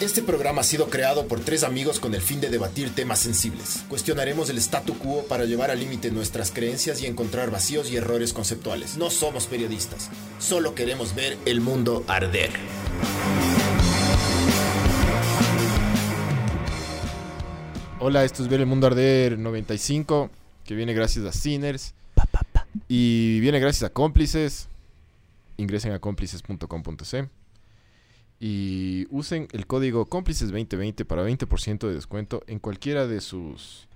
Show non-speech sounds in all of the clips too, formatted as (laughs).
Este programa ha sido creado por tres amigos con el fin de debatir temas sensibles. Cuestionaremos el statu quo para llevar al límite nuestras creencias y encontrar vacíos y errores conceptuales. No somos periodistas, solo queremos ver el mundo arder. Hola, esto es Ver el Mundo Arder 95, que viene gracias a Sinners. Y viene gracias a cómplices. Ingresen a cómplices.com.c y usen el código cómplices 2020 para 20% de descuento en cualquiera de sus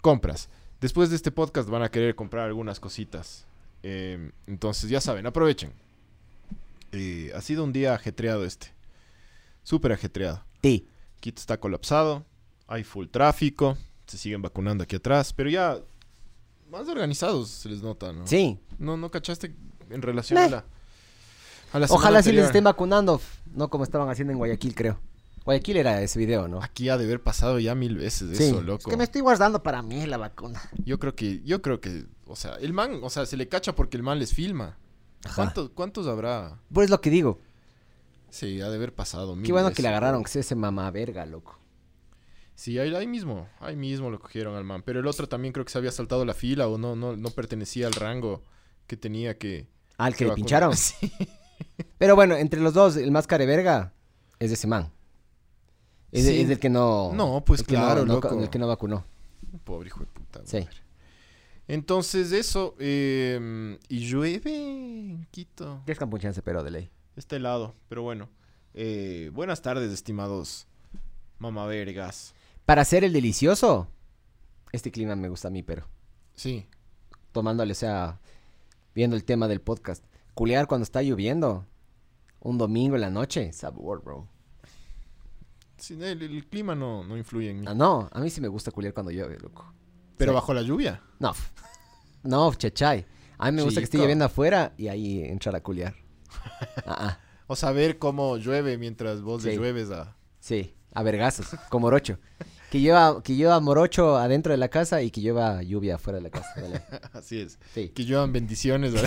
compras. Después de este podcast van a querer comprar algunas cositas. Eh, entonces ya saben, aprovechen. Eh, ha sido un día ajetreado este. Súper ajetreado. Sí. Quito está colapsado. Hay full tráfico. Se siguen vacunando aquí atrás. Pero ya más organizados se les nota, ¿no? Sí. No, no cachaste en relación a la. Ojalá sí les estén vacunando, no como estaban haciendo en Guayaquil, creo. Guayaquil era ese video, ¿no? Aquí ha de haber pasado ya mil veces Sí. eso, Es loco. que me estoy guardando para mí la vacuna. Yo creo que, yo creo que, o sea, el man, o sea, se le cacha porque el man les filma. Ajá. ¿Cuántos, ¿Cuántos habrá? Pues es lo que digo. Sí, ha de haber pasado mil Qué bueno veces. que le agarraron, que sea ese mamá verga, loco. Sí, ahí, ahí mismo, ahí mismo lo cogieron al man. Pero el otro también creo que se había saltado la fila o no, no, no pertenecía al rango que tenía que... Al que le vacunar. pincharon. (laughs) Sí. Pero bueno, entre los dos, el más verga es de ese man. Es, Sí. es del que no. No, pues el claro, no, loco. El que no vacunó. Pobre hijo de puta. Sí. madre. Entonces eso, eh, y llueve en Quito. Que es campuchense, pero de ley. Está helado, pero bueno. Eh, buenas tardes, estimados mamavergas. Para hacer el delicioso, este clima me gusta a mí, pero Sí, tomándole, o sea, viendo el tema del podcast. Culear cuando está lloviendo. Un domingo en la noche, sabor, bro. sí, el, el clima no, no influye en mí. Ah, no, a mí sí me gusta culear cuando llueve, loco. Pero sí. bajo la lluvia. No, no, chechay. A mí me gusta que esté lloviendo afuera y ahí entrar a culear. Ah, ah, O saber cómo llueve mientras vos le llueves a... sí, a vergazos, como morocho. Que lleva, que lleva morocho adentro de la casa y que lleva lluvia afuera de la casa. (laughs) Así es. Sí. Que lluevan bendiciones. (laughs)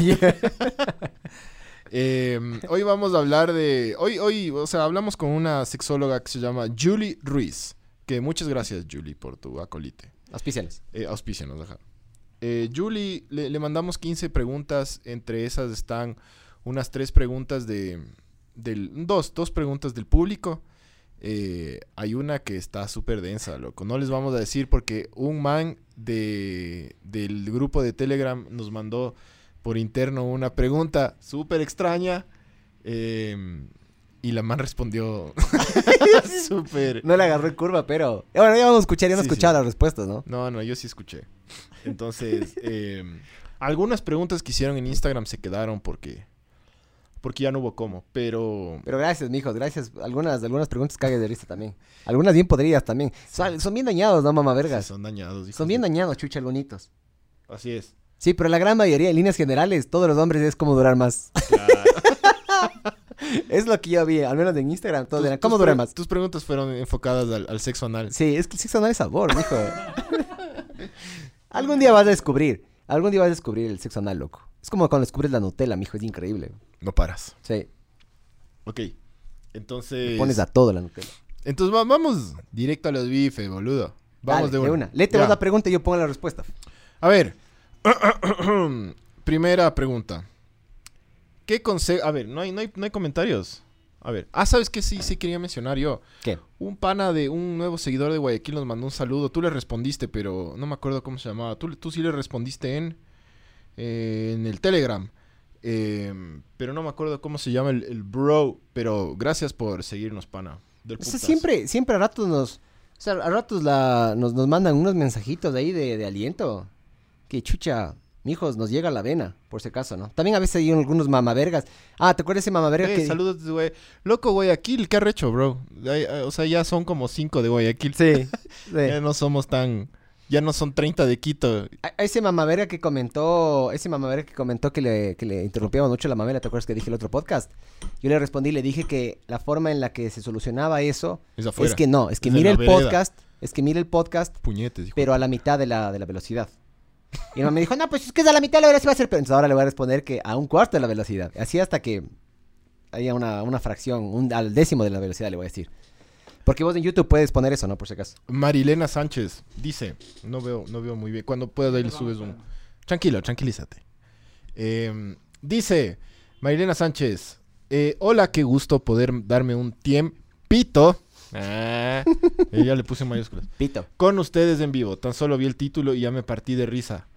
Eh, (laughs) hoy vamos a hablar de... Hoy, hoy, o sea, hablamos con una sexóloga que se llama Julie Ruiz. Que muchas gracias, Julie, por tu acolite. Auspiciales. Eh, auspícianos, ajá. Eh, Julie, le, le mandamos 15 preguntas. Entre esas están unas tres preguntas de... Del, dos, dos preguntas del público. Eh, hay una que está súper densa, loco. No les vamos a decir porque un man de, del grupo de Telegram nos mandó por interno una pregunta súper extraña. eh, y la man respondió (laughs) (laughs) súper... No le agarró en curva, pero... eh, Bueno, ya vamos a escuchar, ya Sí, escuchado sí. las respuestas, ¿no? No, no, yo sí escuché. Entonces, (laughs) eh, algunas preguntas que hicieron en Instagram se quedaron porque porque ya no hubo cómo, pero Pero gracias, mijos, gracias. Algunas, algunas preguntas cagues de risa también. Algunas bien podridas también. Son, son bien dañados, ¿no, mamá sí, vergas? son dañados. Son bien de- dañados, chucha, bonitos. Así es. Sí, pero la gran mayoría, en líneas generales, todos los hombres es como durar más. Claro. (laughs) es lo que yo vi, al menos en Instagram, todos eran, ¿cómo durar más? Tus preguntas fueron enfocadas al, al sexo anal. Sí, es que el sexo no es sabor, mijo. algún día vas a descubrir, algún día vas a descubrir el sexo anal, loco. Es como cuando descubres la Nutella, mijo, es increíble. No paras. Sí, Ok. le Entonces, pones a todo la Nutella. entonces va- vamos directo a los bifes, boludo. Vamos Dale, de una. Léete Ya. vos la pregunta y yo pongo la respuesta. A ver. (clears throat) Primera pregunta. ¿Qué consejo? A ver, no hay, no, hay, no hay comentarios. A ver. Ah, ¿sabes qué? Sí, sí quería mencionar yo. ¿Qué? Un pana de un nuevo seguidor de Guayaquil nos mandó un saludo. Tú le respondiste, pero no me acuerdo cómo se llamaba. Tú, tú sí le respondiste en, eh, en el Telegram. Eh, pero no me acuerdo cómo se llama el, el bro. Pero gracias por seguirnos, pana. Del O sea, siempre, siempre a ratos nos, o sea, a ratos la, nos, nos mandan unos mensajitos de ahí de, de aliento. Que chucha, mijos, nos llega la vena, por si acaso, ¿no? También a veces hay algunos mamavergas. Ah, ¿te acuerdas ese mamaverga Eh, que... Saludos, Guay- Loco, Guayaquil, qué arrecho, bro. Ay, ay, O sea, ya son como cinco de Guayaquil. Sí, (laughs) sí. Ya no somos tan... Ya no son 30 de Quito. A, a ese mamaverga que comentó, ese mamaverga que comentó que le, que le interrumpíamos mucho la mamela, ¿te acuerdas que dije el otro podcast? Yo le respondí, le dije que la forma en la que se solucionaba eso Es que no, es que Es mire el vereda. podcast, es que mire el podcast Puñetes, hijo. pero a la mitad de la, de la velocidad. Y mi mamá me dijo, no, pues es que es a la mitad de la velocidad va a ser, pero entonces ahora le voy a responder que a un cuarto de la velocidad. Así hasta que haya una, una fracción, un, al décimo de la velocidad le voy a decir. Porque vos en YouTube puedes poner eso, ¿no? Por si acaso. Marilena Sánchez dice, no veo, no veo muy bien. Cuando puedas ahí le subes un. Tranquilo, tranquilízate. Eh, dice Marilena Sánchez, eh, hola, qué gusto poder darme un tiempito. Ah, ella le puse en mayúsculas. Pito. Con ustedes en vivo. Tan solo vi el título y ya me partí de risa.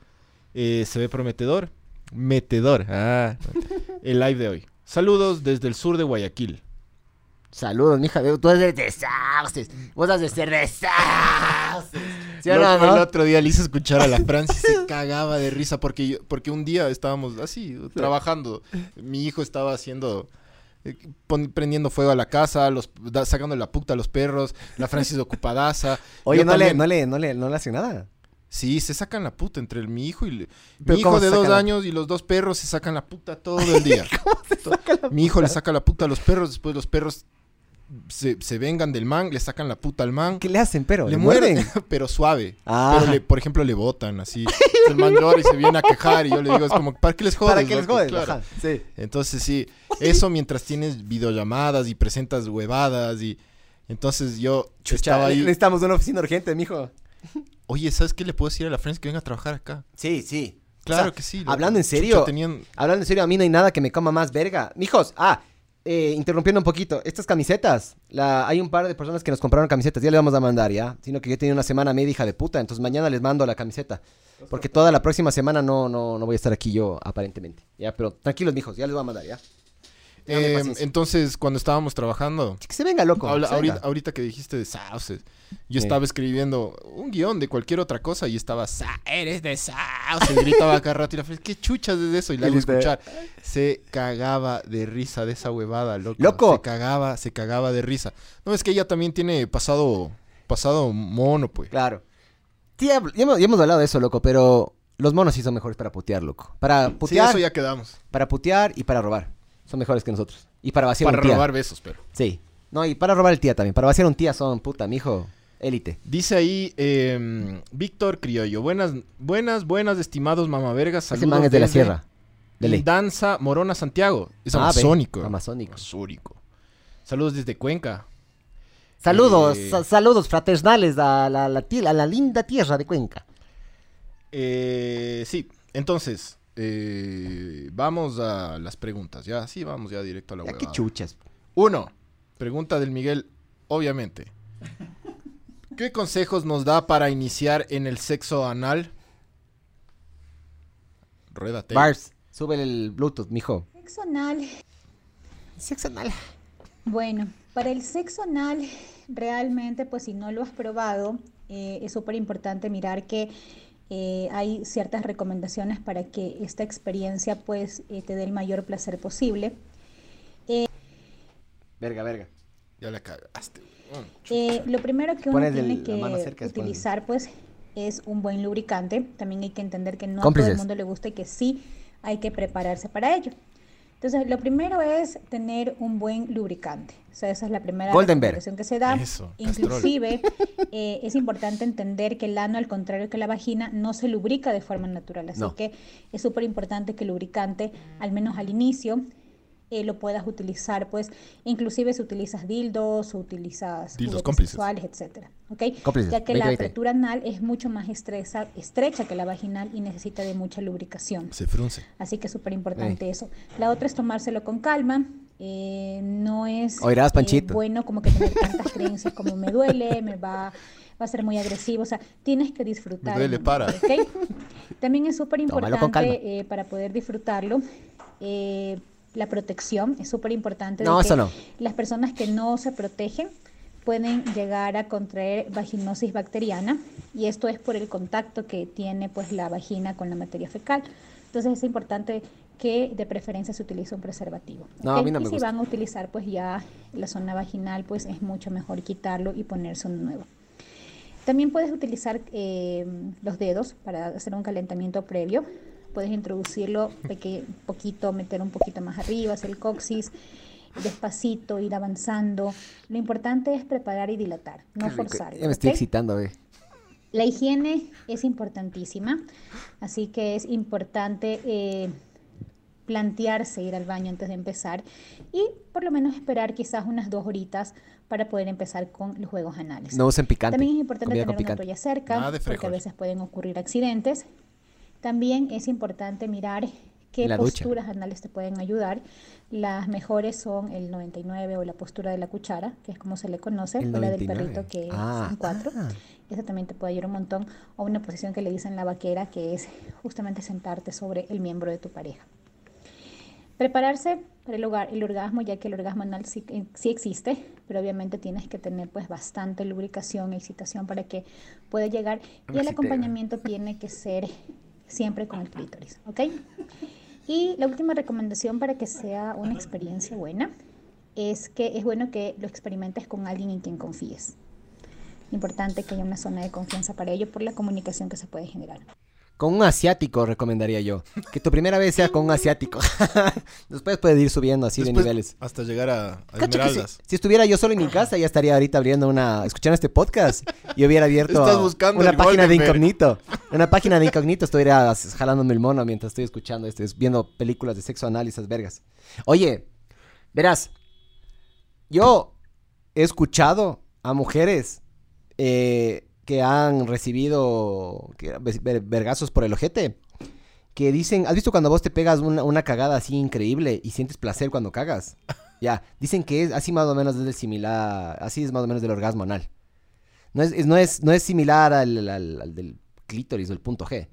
Eh, ¿Se ve prometedor? Metedor. Ah, el live de hoy. Saludos desde el sur de Guayaquil. Saludos, mija. Tú eres de sauces. Vos has de ser de sauces. ¿Sí o no, no? El otro día le hice escuchar a la Francis se cagaba de risa porque, yo- porque un día estábamos así, trabajando. Mi hijo estaba haciendo, eh, pon- prendiendo fuego a la casa, los, da- sacando la puta a los perros, la Francis ocupadaza. Oye, no le, no, le, no, le, no le hace nada. Sí, se sacan la puta entre el- mi hijo y... le- mi ¿cómo hijo de se dos la- años y los dos perros se sacan la puta todo el día. (laughs) mi hijo le saca la puta a los perros, después los perros se, se vengan del man, le sacan la puta al man. ¿Qué le hacen, pero? Le ¿Le, muerden, muerden? (laughs) pero suave. Ah. Pero, le, por ejemplo, le botan así. El man llora y se viene a quejar y yo le digo, es como, ¿para qué les jodes? ¿Para qué les loco?" jodes? Claro. Ajá, sí. Entonces, sí, eso mientras tienes videollamadas y presentas huevadas y... Entonces yo estaba ahí... Necesitamos una oficina urgente, mijo. Oye, ¿sabes qué le puedo decir a la Friends que venga a trabajar acá? Sí, sí. Claro O sea, que sí. Hablando en Chucha, serio, tenían- hablando en serio, a mí no hay nada que me coma más verga. Mijos, ah, eh, interrumpiendo un poquito, estas camisetas, la, hay un par de personas que nos compraron camisetas, ya le vamos a mandar, ¿ya? Sino que yo tenía una semana media hija de puta, entonces mañana les mando la camiseta. Porque toda la próxima semana no, no, no voy a estar aquí yo, aparentemente. Ya, pero tranquilos, mijos, ya les voy a mandar, ¿ya? Eh, paciencia. entonces, cuando estábamos trabajando, que se venga, loco. habla- que se venga. ahorita, ahorita que dijiste de sauces, yo Sí. estaba escribiendo un guion de cualquier otra cosa y estaba, "Sa- eres de sauces, gritaba cada rato y la ¿qué chuchas es eso? Y la hago Dijiste- escuchar. Se cagaba de risa de esa huevada, loco. ¡Loco! Se cagaba, se cagaba de risa. No, es que ella también tiene pasado, pasado mono, pues. Claro. Sí, ya, ya hemos, ya hemos hablado de eso, loco, pero los monos sí son mejores para putear, loco. Para Sí, putear, eso ya quedamos. para putear y para robar. Son mejores que nosotros. Y para vaciar Para un tía. robar besos, pero. Sí. No, y para robar el tía también. Para vaciar un tía son, puta, mijo, élite. Dice ahí eh, Víctor Criollo. Buenas, buenas, buenas, estimados mamavergas. Ese Saludos man es de la sierra. De. Danza Morona Santiago. Es Ah, ve, amazónico. amazónico. Amazónico. Saludos desde Cuenca. Saludos, Eh, sa- saludos fraternales a la, la la linda tierra de Cuenca. Eh, sí, entonces, eh, vamos a las preguntas. Ya, sí, vamos ya directo a la Ya, huevada. qué chuchas. Uno, pregunta del Miguel, obviamente. ¿Qué consejos nos da para iniciar en el sexo anal? Ruédate. Bars, sube el Bluetooth, mijo. Sexo anal. Sexo anal. Bueno, para el sexo anal, realmente, pues si no lo has probado, eh, es súper importante mirar que eh, hay ciertas recomendaciones para que esta experiencia, pues, eh, te dé el mayor placer posible. Verga, verga. Ya la cagaste. Eh, lo primero que uno el- tiene que cerca, utilizar, pues, es un buen lubricante. También hay que entender que no a todo el mundo le gusta y que sí hay que prepararse para ello. Entonces, lo primero es tener un buen lubricante. O sea, esa es la primera recomendación que se da. Eso. Inclusive, eh, es importante entender que el ano, al contrario que la vagina, no se lubrica de forma natural. Así No. que es súper importante que el lubricante, al menos al inicio, eh, lo puedas utilizar, pues, inclusive si utilizas dildos o utilizas Dildos sexuales, etcétera, ¿ok? Cómplices, Ya que 20, la 20. apertura anal es mucho más estresa, estrecha que la vaginal y necesita de mucha lubricación. Se frunce. Así que es súper importante eso. La otra es tomárselo con calma. eh, no es Oirás, eh, bueno como que tener tantas creencias como me duele, me va, va a ser muy agresivo. O sea, tienes que disfrutar. Me duele, el para. momento, ¿ok? También es súper importante eh, para poder disfrutarlo. eh, la protección es súper importante. No, eso no. Las personas que no se protegen pueden llegar a contraer vaginosis bacteriana y esto es por el contacto que tiene pues la vagina con la materia fecal. Entonces es importante que de preferencia se utilice un preservativo. No, a ¿ok? mí no y me si gusta. van a utilizar pues ya la zona vaginal pues es mucho mejor quitarlo y ponerse uno nuevo. También puedes utilizar eh, los dedos para hacer un calentamiento previo. Puedes introducirlo peque- poquito, meter un poquito más arriba, hacer el coxis, despacito, ir avanzando. Lo importante es preparar y dilatar, no forzarlo. Ya me estoy ¿ok? excitando, ve. La higiene es importantísima, así que es importante eh, plantearse ir al baño antes de empezar y por lo menos esperar quizás unas dos horitas para poder empezar con los juegos anales. No usen picante. También es importante comida tener una toalla cerca Nada de porque a veces pueden ocurrir accidentes. También es importante mirar qué la ducha. posturas anales te pueden ayudar. Las mejores son el 99 o la postura de la cuchara, que es como se le conoce, o la del 99. perrito que Ah, es en cuatro. ah. Esa también te puede ayudar un montón. O una posición que le dicen la vaquera, que es justamente sentarte sobre el miembro de tu pareja. Prepararse para el, hogar- el orgasmo, ya que el orgasmo anal sí, eh, sí existe, pero obviamente tienes que tener pues bastante lubricación, excitación para que pueda llegar. Y el acompañamiento tiene que ser siempre con el clítoris, ¿ok? Y la última recomendación para que sea una experiencia buena es que es bueno que lo experimentes con alguien en quien confíes. Importante que haya una zona de confianza para ello por la comunicación que se puede generar. Con un asiático recomendaría yo. Que tu primera vez sea con un asiático. (laughs) Después puedes ir subiendo así Después, de niveles. Hasta llegar a, a si, Esmeraldas. si estuviera yo solo en mi casa, ya estaría ahorita abriendo una, escuchando este podcast y hubiera abierto una página de incógnito. Una página de incógnito, estuviera jalándome el mono mientras estoy escuchando esto, es- viendo películas de sexo anal y esas vergas. Oye, verás, yo he escuchado a mujeres eh, que han recibido vergazos por el ojete. Que dicen, ¿has visto cuando vos te pegas una, una cagada así increíble y sientes placer cuando cagas? (laughs) Ya, dicen que es así más o menos del similar, así es más o menos del orgasmo anal. No es, es- no es, no es similar al, al- al del clítoris o el punto G.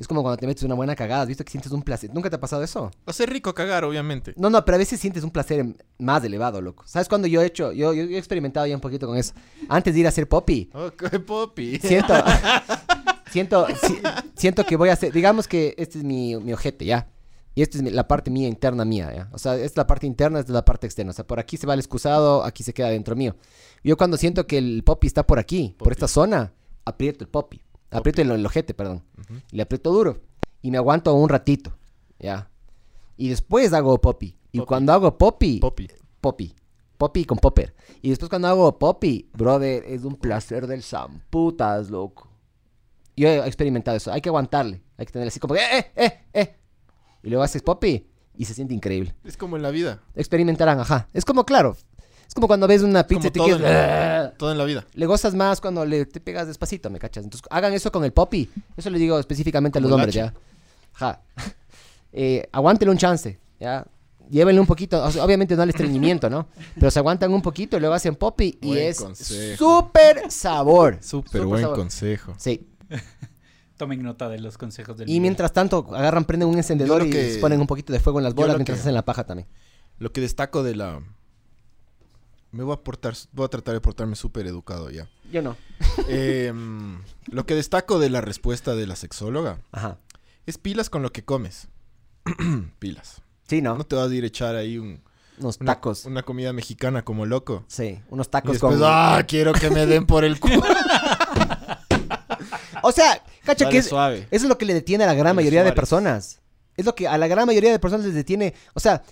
Es como cuando te metes una buena cagada, ¿has visto que sientes un placer? ¿Nunca te ha pasado eso? Va a ser rico cagar, obviamente. No, no, pero a veces sientes un placer más elevado, loco. ¿Sabes cuando yo he hecho? Yo, he experimentado ya un poquito con eso. Antes de ir a hacer poppy, (laughs) Ok, Poppy. siento, (laughs) siento, si- siento que voy a hacer, digamos que este es mi, mi ojete, ¿ya? Y esta es mi- la parte mía, interna mía, ¿ya? O sea, esta es la parte interna, esta es la parte externa. O sea, por aquí se va el excusado, aquí se queda dentro mío. Yo cuando siento que el poppy está por aquí, por Poppy. esta zona, aprieto el poppy. Aprieto el, el ojete, perdón. Y le aprieto duro. Y me aguanto un ratito, ¿ya? Y después hago poppy. Y Poppy. cuando hago poppy, Poppy. Poppy. Poppy con popper. Y después cuando hago Poppy, brother, es un placer del zamputas, loco. Yo he experimentado eso. Hay que aguantarle. Hay que tener así como, que, eh, eh, eh. Y luego haces Poppy y se siente increíble. Es como en la vida. Experimentarán, ajá. Es como, claro. Es como cuando ves una pizza Como y te todo en, quieres... la, todo en la vida. Le gozas más cuando le te pegas despacito, ¿me cachas? Entonces, hagan eso con el Poppy. Eso le digo específicamente a los hombres. ¿ya? Ajá. (laughs) Eh, aguántele un chance, ¿ya? Llévenle un poquito, o sea, obviamente no al estreñimiento, ¿no? Pero se aguantan un poquito y luego hacen Poppy y Buen es súper sabor. Súper buen sabor. consejo. Sí. (laughs) Tomen nota de los consejos del Y mientras tanto, agarran, prenden un encendedor y que- les ponen un poquito de fuego en las bolas mientras que- hacen la paja también. Lo que destaco de la... Me voy a portar... Voy a tratar de portarme súper educado ya. Yo no. (laughs) Em, lo que destaco de la respuesta de la sexóloga Ajá. es pilas con lo que comes. (clears throat) pilas. Sí, ¿no? No te vas a ir a echar ahí un, Unos una, tacos. una comida mexicana como loco. Sí, unos Y tacos después, con... ah, quiero que me den por el culo. (laughs) O sea, cacha Dale que es, suave. eso es lo que le detiene a la gran Dale mayoría de personas. Es lo que a la gran mayoría de personas les detiene. O sea,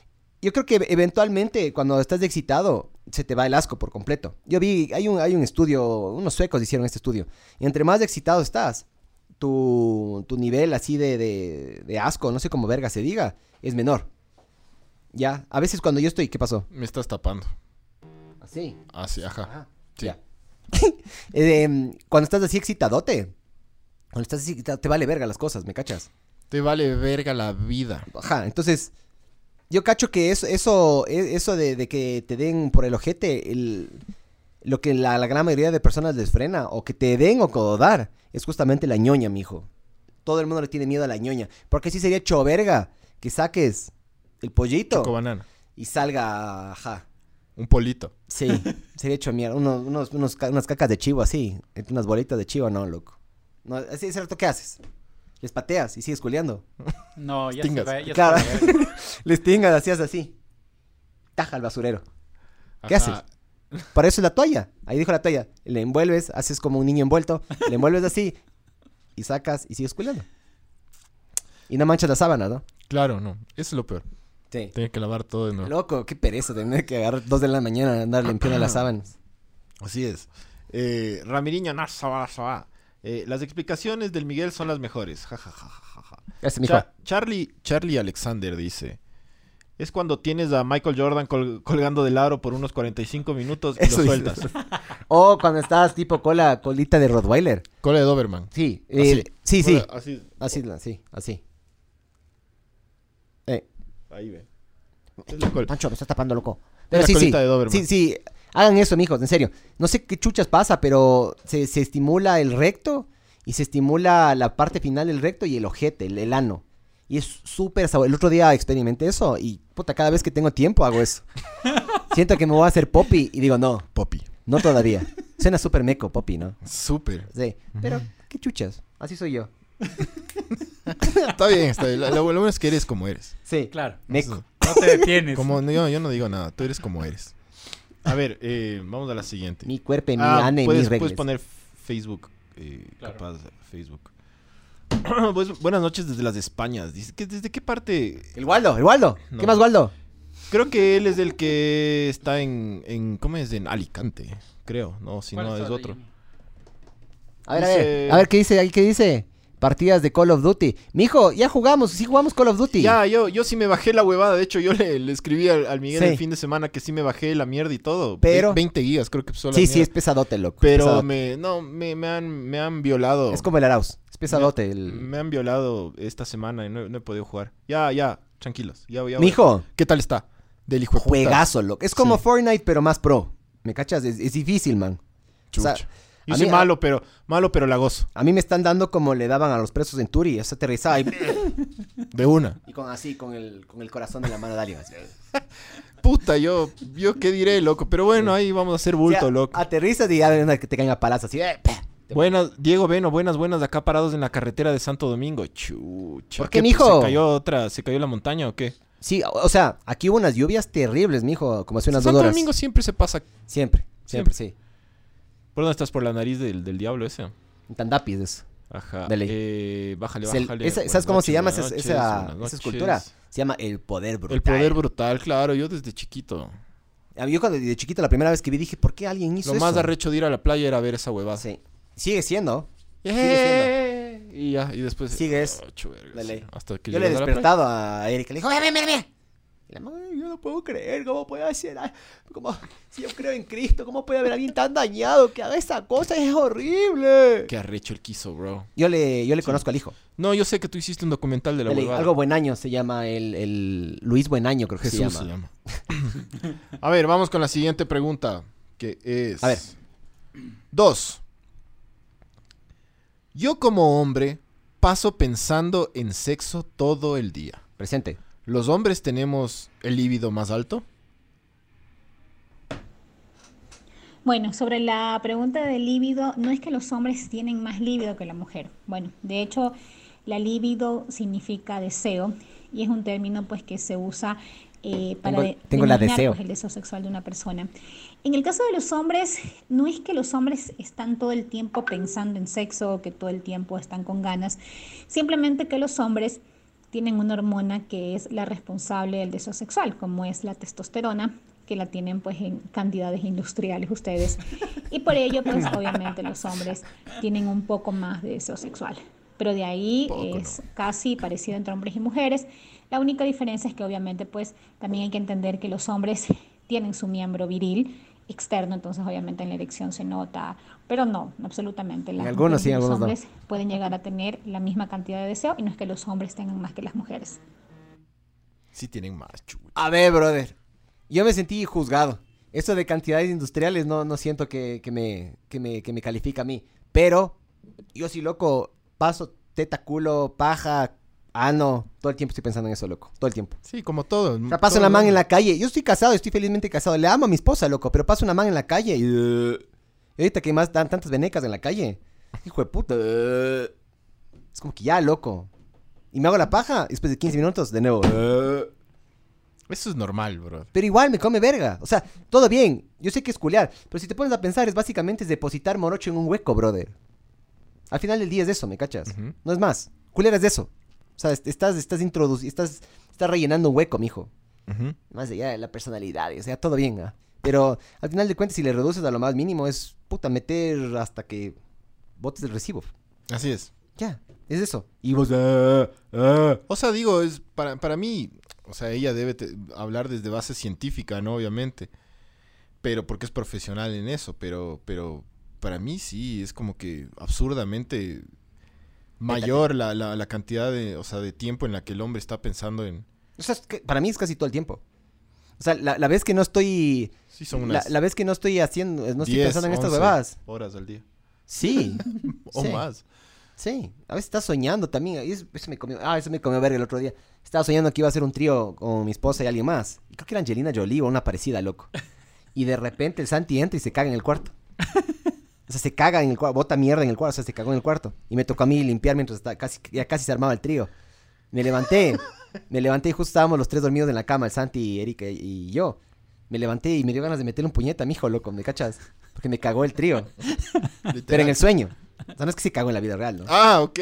yo creo que eventualmente cuando estás excitado se te va el asco por completo. Yo vi, hay un, hay un estudio, unos suecos hicieron este estudio. Y entre más excitado estás, tu, tu nivel así de, de, de asco, no sé cómo verga se diga, es menor. Ya, a veces cuando yo estoy, ¿qué pasó? Me estás tapando. Así. Así, ajá. Ajá. Sí. Ya. (laughs) Eh, em, cuando estás así excitadote, cuando estás así, te vale verga las cosas, ¿me cachas? Te vale verga la vida. Ajá, entonces, yo cacho que eso, eso, e- eso de, de que te den por el ojete, el, lo que la, la gran mayoría de personas les frena, o que te den o que dar, es justamente la ñoña, mijo. Todo el mundo le tiene miedo a la ñoña. Porque sí sería hecho verga que saques el pollito banana. y salga, ajá. Un polito. Sí, sería hecho mierda. Unos, unos, unas cacas de chivo así. Unas bolitas de chivo, no, loco. No, así es cierto, ¿qué haces? Les pateas y sigues culeando. No, ya Tingas. se va, ya Claro. se va. (laughs) Les tingas, hacías así. Taja al basurero. ¿Qué Ajá. haces? Para eso es la toalla. Ahí dijo la toalla. Le envuelves, haces como un niño envuelto. Le envuelves así. Y sacas y sigues culeando. Y no manchas la sábana, ¿no? Claro, no. Eso es lo peor. Sí. Tiene que lavar todo de nuevo. Loco, qué pereza tener que agarrar dos de la mañana a andar limpiando las (clears throat) sábanas. Así es. Eh, Ramiriño, no, sa va, sa va. Eh, las explicaciones del Miguel son las mejores. Ja, ja, ja, mijo. Cha- Charlie, Charlie Alexander dice: Es cuando tienes a Michael Jordan col- colgando del aro por unos 45 minutos y Eso lo sueltas. (laughs) O cuando estás tipo cola, colita de Rottweiler. Cola de Doberman. Sí, eh, sí, sí. Cola- Así. Así, sí, así. Eh, Ahí ve. Es la cola. Pancho, me estás tapando, loco. Es Pero la sí, sí. colita de Doberman. Sí, sí. Hagan eso, mijos, en serio. No sé qué chuchas pasa, pero se, se estimula el recto y se estimula la parte final del recto y el ojete, el, el ano. Y es súper sabor. El otro día experimenté eso y, puta, cada vez que tengo tiempo hago eso. (laughs) Siento que me voy a hacer poppy y digo, no, Poppy. no todavía. Suena súper meco, poppy, ¿no? Súper. Sí. Pero, ¿qué chuchas? Así soy yo. (laughs) Está bien, está bien. Lo, lo bueno es que eres como eres. Sí. Claro. Meco. No te detienes. Como, yo, yo no digo nada, tú eres como eres. A ver, eh, vamos a la siguiente. Mi cuerpo, mi Ah, ane, puedes, mis puedes poner Facebook, eh, Claro. capaz, Facebook. (clears throat) Pues, buenas noches desde las Españas. Dice que desde qué parte. El Waldo, el Waldo. No. ¿Qué más, Waldo? Creo que él es el que está en, en ¿cómo es? En Alicante, creo. No, si ¿Cuál no es otro. A ver, a ver. A ver, ¿qué dice? ahí ¿Qué dice? Partidas de Call of Duty. Mijo, ya jugamos, sí jugamos Call of Duty. Ya, yo, yo sí me bajé la huevada. De hecho, yo le, le escribí al, al Miguel Sí. el fin de semana que sí me bajé la mierda y todo. Pero- Ve- 20 gigas, creo que solo. sí, sí, es pesadote, loco. Pero pesadote. me, no, me, me han, me han violado. Es como el Arauz. Es pesadote. El... Me han violado esta semana y no, no he podido jugar. Ya, ya, tranquilos. Ya, ya. Mijo, ¿Qué tal está? Del hijo de juegazo, loco. Es como Sí. Fortnite, pero más pro. ¿Me cachas? Es, es difícil, man. O sea, Chucha. Yo a soy mí- malo, pero malo, pero la gozo. a mí me están dando como le daban a los presos en Turi. Es aterrizada y, (laughs) De una. y con así, con el, con el corazón de la mano de alguien. (laughs) Puta, yo, yo qué diré, loco. Pero bueno, ahí vamos a hacer bulto, O sea, loco. Aterrizas y ya que te caen a palazos así. eh. Buenas, Diego Beno, buenas, buenas, acá parados en la carretera de Santo Domingo. Chucha. ¿Por qué, mijo? ¿Se cayó otra? ¿Se cayó la montaña o qué? Sí, o, sea, aquí hubo unas lluvias terribles, mijo. Como hace unas dos Santo horas. Domingo siempre se pasa. Siempre, siempre, sí. ¿Por dónde estás? ¿Por la nariz del, del diablo ese? Tandapis eso. Ajá. De ley. Eh, bájale, Es el- bájale. Buenas ¿Sabes cómo se llama esa, noches, esa- escultura? Se llama El Poder Brutal. El poder brutal, claro. Yo desde chiquito. A mí, Yo cuando de chiquito la primera vez que vi dije, ¿por qué alguien hizo Lo eso? más arrecho de ir a la playa era ver esa huevada. Sí. Sigue siendo. ¡Eh! Y ya, y después. Sigues. Oh, chuverga, De sí. Hasta que Yo le he llegas a despertado a Erika. Le dijo, mira, mira, mira. Y la madre, yo no puedo creer, ¿cómo puede hacer? ¿Cómo? (laughs) Si yo creo en Cristo, ¿cómo puede haber alguien tan dañado que haga esa cosa? Es horrible. Qué arrecho el quiso, bro. Yo le, yo le conozco al hijo. No, yo sé que tú hiciste un documental de la huevada. algo Buenaño se llama el, el Luis Buenaño, creo que Jesús se se llama. llama. (laughs) a ver, vamos con la siguiente pregunta. Que es. A ver. Dos. Yo como hombre paso pensando en sexo todo el día. Presente. ¿Los hombres tenemos el líbido más alto? Bueno, sobre la pregunta del líbido, no es que los hombres tienen más líbido que la mujer. Bueno, de hecho, la líbido significa deseo y es un término pues que se usa eh, para Tengo- de- tengo la denominar, deseo. pues, el deseo sexual de una persona. En el caso de los hombres, no es que los hombres están todo el tiempo pensando en sexo o que todo el tiempo están con ganas, simplemente que los hombres tienen una hormona que es la responsable del deseo sexual, como es la testosterona, que la tienen pues en cantidades industriales ustedes. Y por ello, pues (laughs) obviamente los hombres tienen un poco más de deseo sexual. Pero de ahí Poco, es casi parecido entre hombres y mujeres. La única diferencia es que obviamente pues también hay que entender que los hombres (laughs) tienen su miembro viril externo, entonces obviamente en la erección se nota, pero no, absolutamente. Las algunos sí, los algunos no. hombres pueden llegar a tener la misma cantidad de deseo y no es que los hombres tengan más que las mujeres. Sí tienen más, chucha. A ver, brother. Yo me sentí juzgado. Eso de cantidades industriales no, no siento que, que me, que, me, que me califica a mí. Pero yo sí, loco, paso teta, culo, paja, ano. Todo el tiempo estoy pensando en eso, loco. Todo el tiempo. Sí, como todo. O sea, paso una man en la calle. Yo estoy casado, estoy felizmente casado. Le amo a mi esposa, loco. Pero paso una man en la calle y... uh, y ahorita que más dan tantas venecas en la calle. Hijo de puta. uh, es como que ya, loco. Y me hago la paja. y después de 15 minutos, de nuevo. uh, Eso es normal, bro. pero igual me come verga. O sea, todo bien. Yo sé que es culiar. Pero si te pones a pensar, es básicamente es depositar morocho en un hueco, brother. Al final del día es eso, ¿me cachas? No es más. Culiar es de eso. O sea, est- estás, estás introduciendo, estás, estás rellenando un hueco, mijo. Más allá de la personalidad, o sea, todo bien, ¿ah? Pero al final de cuentas, si le reduces a lo más mínimo, es puta meter hasta que botes el recibo. Así es. Ya, es eso. Y vos, ah, ah. O sea, digo, es para, para mí, O sea, ella debe te- hablar desde base científica, ¿no? Obviamente. Pero porque es profesional en eso. Pero, pero para mí sí, es como que absurdamente mayor la, la, la cantidad de, o sea, de tiempo en la que el hombre está pensando en... O sea, es que para mí es casi todo el tiempo. O sea, la, la vez que no estoy... Sí, son La, unas la vez que no estoy haciendo, no estoy 10, pensando en estas 11 huevadas. horas al día. Sí, (laughs) O Sí. más. sí. A veces estás soñando también. Eso, eso me comió, ah, eso me comió verga el otro día. Estaba soñando que iba a hacer un trío con mi esposa y alguien más. Y creo que era Angelina Jolie o una parecida, loco. Y de repente el Santi entra y se caga en el cuarto. (laughs) O sea, se caga en el cuarto, bota mierda en el cuarto, o sea, se cagó en el cuarto. Y me tocó a mí limpiar mientras estaba casi, ya casi se armaba el trío. Me levanté, (laughs) me levanté y justo estábamos los tres dormidos en la cama, el Santi, Erika y yo. Me levanté y me dio ganas de meterle un puñeta a mi hijo, loco, ¿me cachas? Porque me cagó el trío. (laughs) Pero en el sueño. O sea, no es que se cagó en la vida real, ¿no? Ah, ok.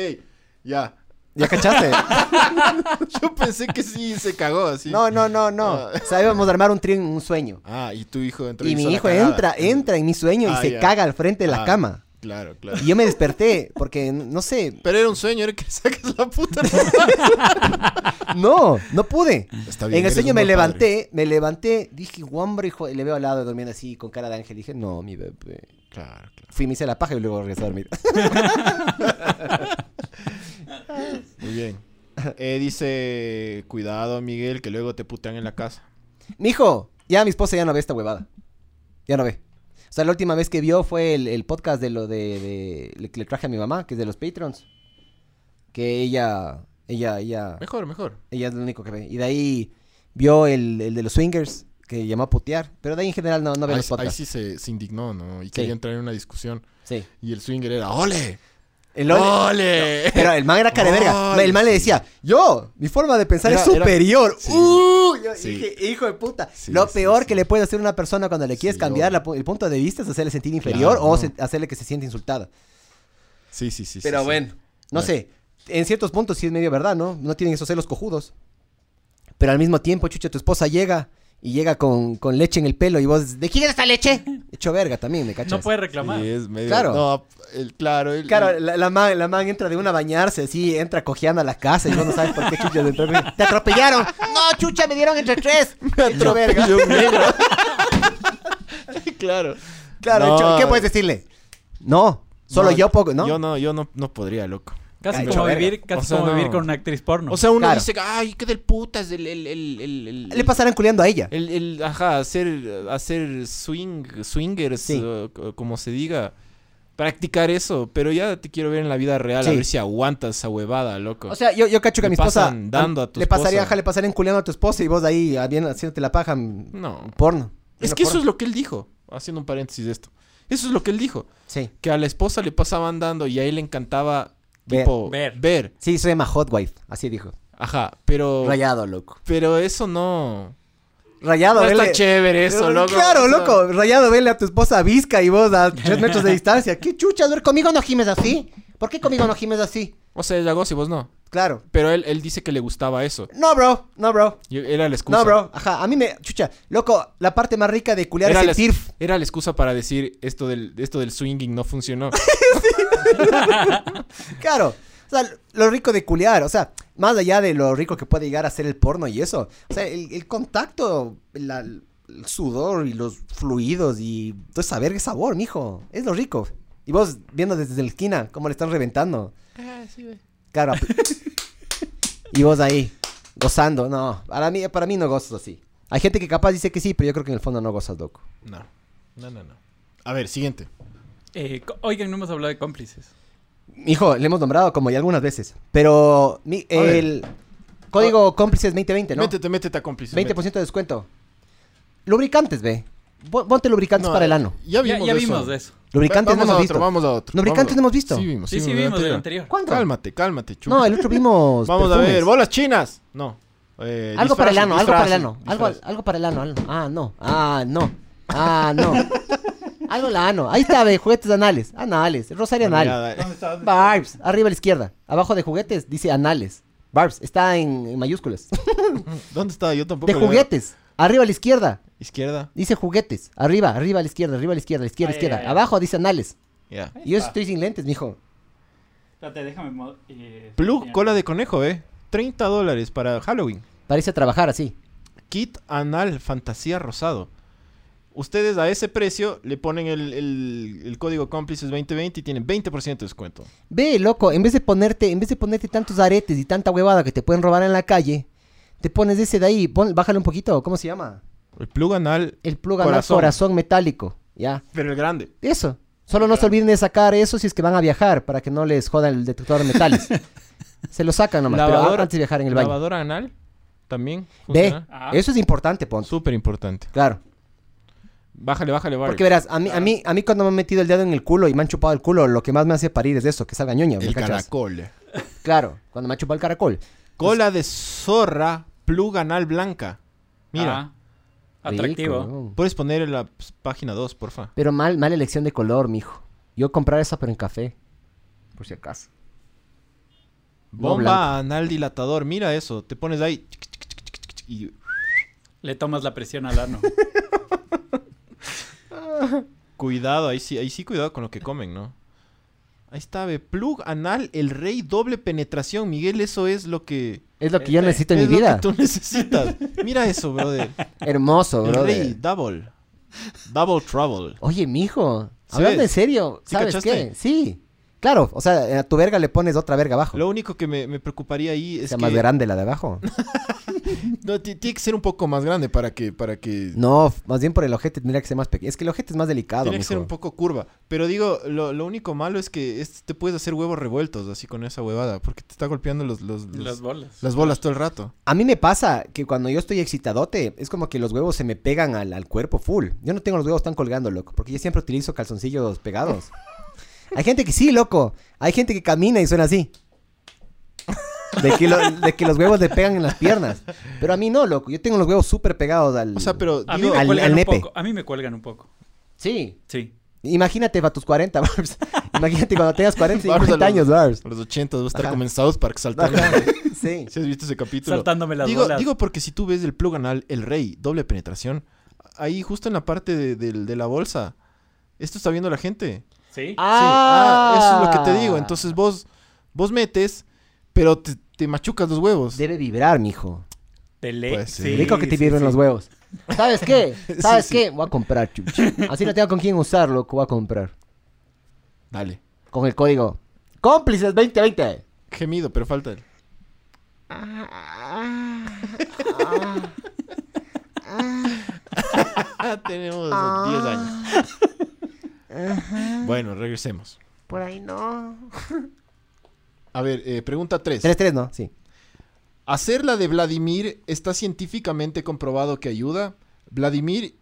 Ya. ¿Ya cachaste? (laughs) Yo pensé que sí se cagó así. No, no, no, no. Ah. O sea, íbamos a armar un trío en un sueño. Ah, y tu hijo entró Y mi hijo entra, entra en mi sueño y Ah, se caga al frente de la Ah. cama. Claro, claro. Y yo me desperté porque, no sé, Pero era un sueño, era que saques la puta. (laughs) no, no pude. Está bien, En el sueño me levanté, me levanté, dije, hombre, hijo, y le veo al lado durmiendo así con cara de ángel. Dije, no, mi bebé. Claro, claro. Fui, me hice la paja y luego regresé a dormir. (laughs) Muy bien. Eh, dice, cuidado, Miguel, que luego te putean en la casa. Mijo, ya mi esposa ya no ve esta huevada. Ya no ve. O sea, la última vez que vio fue el, el podcast de lo de, que le traje a mi mamá, que es de los Patrons. Que ella, ella, ella, Mejor, mejor. ella es lo único que ve. Y de ahí vio el, el de los swingers, que llamó a putear. Pero de ahí en general no, no ve ahí, los ahí sí se, se indignó, ¿no? Y quería entrar en una discusión. Sí. Y el swinger era, ¡ole! El ole- ¡Ole! Pero el man era cara de verga. (laughs) El man le sí. decía, yo, mi forma de pensar Era- es era- superior. Sí. Uh, yo Sí. dije, hijo de puta. Sí, Lo sí, peor sí. que le puede hacer una persona cuando le quieres Sí, cambiar la el punto de vista es hacerle sentir inferior Claro, o no. se- hacerle que se siente insultada. Sí, sí, sí. Pero sí, sí. bueno, no Bueno. sé. En ciertos puntos sí es medio verdad, ¿no? No tienen esos celos cojudos. Pero al mismo tiempo, chucha, tu esposa llega y llega con, con leche en el pelo y vos, ¿de quién es esta leche? (laughs) Hecho verga también, ¿me cachas? No puede reclamar. Sí, es medio... Claro. No, el, claro. El, Claro, la, la man, la man entra de una a bañarse, así, entra cojeando a la casa y vos no sabes por qué chucha entró. (laughs) ¡Te atropellaron! ¡No, chucha, me dieron entre tres! (laughs) Hecho verga. claro. Claro, No. hecho- ¿qué puedes decirle? No, solo No, yo poco, ¿no? Yo no, yo no, no podría, loco. Casi como vivir, casi O sea, como vivir no. con una actriz porno. O sea, uno Claro. dice, ay, qué del putas el, el, el, el, el- Le pasarán culeando a ella. el, el- ajá, hacer, hacer swing, swingers, Sí. o- o como se diga. Practicar eso, pero ya te quiero ver en la vida real, a Sí. ver si aguantas esa huevada, loco. O sea, yo, yo cacho que a Le mi esposa pasan dando a tu le pasaría, esposa. ajá, le pasarían culeando a tu esposa y vos ahí ah, bien haciéndote la paja mm, no. porno. Es que eso es lo que él dijo, haciendo un paréntesis de esto. Eso es lo que él dijo, Sí. que a la esposa le pasaban dando y a él le encantaba. Tipo Ver. ver. Sí, soy más hot wife, así dijo. Ajá, pero Rayado, loco. pero eso no Rayado, no está vele- chévere eso, loco. Claro, O sea, loco. Rayado, vele a tu esposa visca y vos (laughs) a tres metros de distancia. ¿Qué chucha? A ver, conmigo no gimes así. ¿Por qué conmigo no gimes así? O sea, ella goza y vos no. Claro. Pero él, él dice que le gustaba eso. No, bro. No, bro. Era la excusa. No, bro. Ajá. A mí me. Chucha. Loco, la parte más rica de culiar Era es la, el TIRF. era la excusa para decir esto del, esto del swinging no funcionó. (laughs) (laughs) Claro. O sea, lo rico de culiar. O sea, más allá de lo rico que puede llegar a ser el porno y eso. O sea, el, el contacto, la- el sudor y los fluidos y todo esa verga es sabor, mijo. Es lo rico. Y vos viendo desde la esquina cómo le están reventando. Claro. (laughs) y vos ahí, gozando. No, para mí, para mí no gozas así. Hay gente que capaz dice que sí, pero yo creo que en el fondo no gozas, loco. No. No, no, no. A ver, siguiente. Eh, oigan, no hemos hablado de cómplices. Hijo, le hemos nombrado como ya algunas veces. Pero mi- el código cómplices 2020, ¿no? Métete, métete a cómplice. 20% de descuento. Lubricantes, ve. Pon- Ponte lubricantes No, para el ano. Ya Ya, vimos, ya vimos eso. Lubricantes vamos no a hemos otro, visto. vamos a otro. Lubricantes vamos no hemos visto. Sí vimos, Sí, sí, el vimos del anterior. anterior. ¿Cuándo? Cálmate, cálmate, chupa. No, el otro vimos. Vamos a ver, bolas chinas. No. Eh, Algo para el ano, algo para el ano. Algo, algo para el ano. algo- Ah, no. Ah, no. Ah, no. algo la ano. Ahí está, ve, juguetes anales. Anales. Rosario Bueno, anal. ya, dale. Barbs. Arriba a la izquierda. Abajo de juguetes dice anales. Barbs. Está en, en mayúsculas. (laughs) ¿Dónde está? Yo tampoco. de juguetes. Arriba a la izquierda. Izquierda. Dice juguetes. Arriba, arriba a la izquierda, arriba a la izquierda, a la izquierda, a la Ay, izquierda. Abajo dice anales. Ya. Yo estoy sin lentes, mijo. Espérate, déjame. eh, Plug, cola de conejo, eh. 30 dólares para Halloween. A trabajar así. Kit anal fantasía rosado. Ustedes a ese precio le ponen el, el- el código cómplices 2020 y tienen 20% de descuento. Ve, loco, en vez de ponerte, en vez de ponerte tantos aretes y tanta huevada que te pueden robar en la calle, te pones ese de ahí, pon- bájale un poquito, ¿cómo se llama? El plug anal, El plug anal Corazón. corazón. metálico, ya. pero el grande. Eso. Solo no se olviden de sacar eso si es que van a viajar para que no les joda el detector de metales. (laughs) se lo sacan nomás, pero Lavadora- antes de viajar en el baño. Lavadora anal también. Ve. Ah. eso es importante, Ponzo. Súper importante. Claro. Bájale, bájale, bájale. Porque verás, a mí, a mí, a mí cuando me han metido el dedo en el culo y me han chupado el culo, lo que más me hace parir es eso, que salga ñoña, ¿me el cachas? caracol. Claro, cuando me ha chupado el caracol. Cola de zorra, plug anal blanca. Mira, Ah, atractivo. Rico, ¿no? puedes poner en la pues, página 2, porfa. Pero mal, mala elección de color, mijo. Yo comprar esa pero en café. Por si acaso. No Bomba blanco. anal dilatador, mira eso. Te pones ahí y Le tomas la presión al ano. (laughs) cuidado, ahí sí, ahí sí cuidado con lo que comen, ¿no? Ahí está, ve, plug anal, el rey, doble penetración. Miguel, eso es lo que Es lo que yo Este, necesito en es mi lo vida. que tú necesitas. Mira eso, brother. Hermoso, El bro. rey, double. Double trouble. Oye, mijo. ¿Sí Hablando ves? en serio, ¿Sí ¿sabes qué? Sí. Claro, o sea, a tu verga le pones otra verga abajo. Lo único que me, me preocuparía ahí O es sea, que más grande la de abajo. (laughs) no, ti- tiene que ser un poco más grande para que para que No, más bien por el ojete tendría que ser más pequeño. Es que el ojete es más delicado, tiene que mijo. ser un poco curva. Pero digo, lo, lo único malo es que es- te puedes hacer huevos revueltos así con esa huevada, porque te está golpeando los, los- los- Las bolas. las bolas todo el rato. A mí me pasa que cuando yo estoy excitadote, es como que los huevos se me pegan al, al cuerpo full. Yo no tengo los huevos tan colgando, loco, porque yo siempre utilizo calzoncillos pegados. (laughs) Hay gente que sí, loco. Hay gente que camina y suena así. De que, lo- de que los huevos le pegan en las piernas. Pero a mí no, loco. Yo tengo los huevos súper pegados al... O sea, pero A mí digo, me al- cuelgan al un nepe. poco. A mí me cuelgan un poco. Sí. Sí. Imagínate a tus 40, (laughs) Barbs. Imagínate cuando tengas 40, Vamos a 50 los- años, Barbs. a los 80 va a estar Ajá. como en South Park saltando. Ajá. (laughs) Sí. ¿Sí has visto ese capítulo? Saltándome las digo, bolas. digo porque si tú ves el plug anal, el rey, doble penetración, ahí justo en la parte de, del- de la bolsa, esto está viendo la gente. Sí. Sí, ah, eso es lo que te digo. Ah. Entonces vos, vos metes, pero te, te machucas los huevos. Debe vibrar, mijo. Ley. Pues sí. Rico que te sí, vibren sí. los huevos. ¿Sabes qué? (laughs) ¿Sabes Sí, sí. qué? Voy a comprar, chucha. Así no tengo con quién usarlo, que voy a comprar. Dale. Con el código Cómplices 2020. Gemido, pero falta el. (laughs) Tenemos 10 años. Bueno, regresemos. Por ahí no. A ver, eh, pregunta 3. 3-3, ¿no? Sí. ¿Hacer la de Vladimir está científicamente comprobado que ayuda? Vladimir,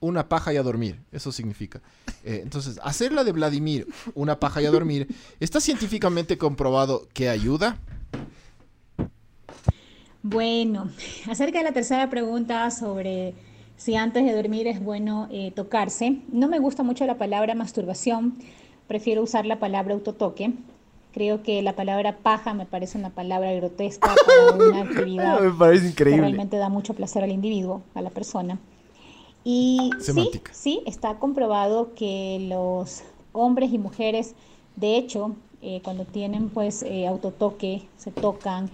una paja y a dormir. Eso significa. Eh, entonces, hacer la de Vladimir, una paja y a dormir, ¿está científicamente comprobado que ayuda? Bueno, acerca de la tercera pregunta sobre si antes de dormir es bueno eh, tocarse, no me gusta mucho la palabra masturbación, prefiero usar la palabra autotoque. Creo que la palabra paja me parece una palabra grotesca para una (laughs) actividad parece que realmente da mucho placer al individuo, a la persona. Y sí, Semántica. sí, está comprobado que los hombres y mujeres, de hecho, eh, cuando tienen pues eh, autotoque, se tocan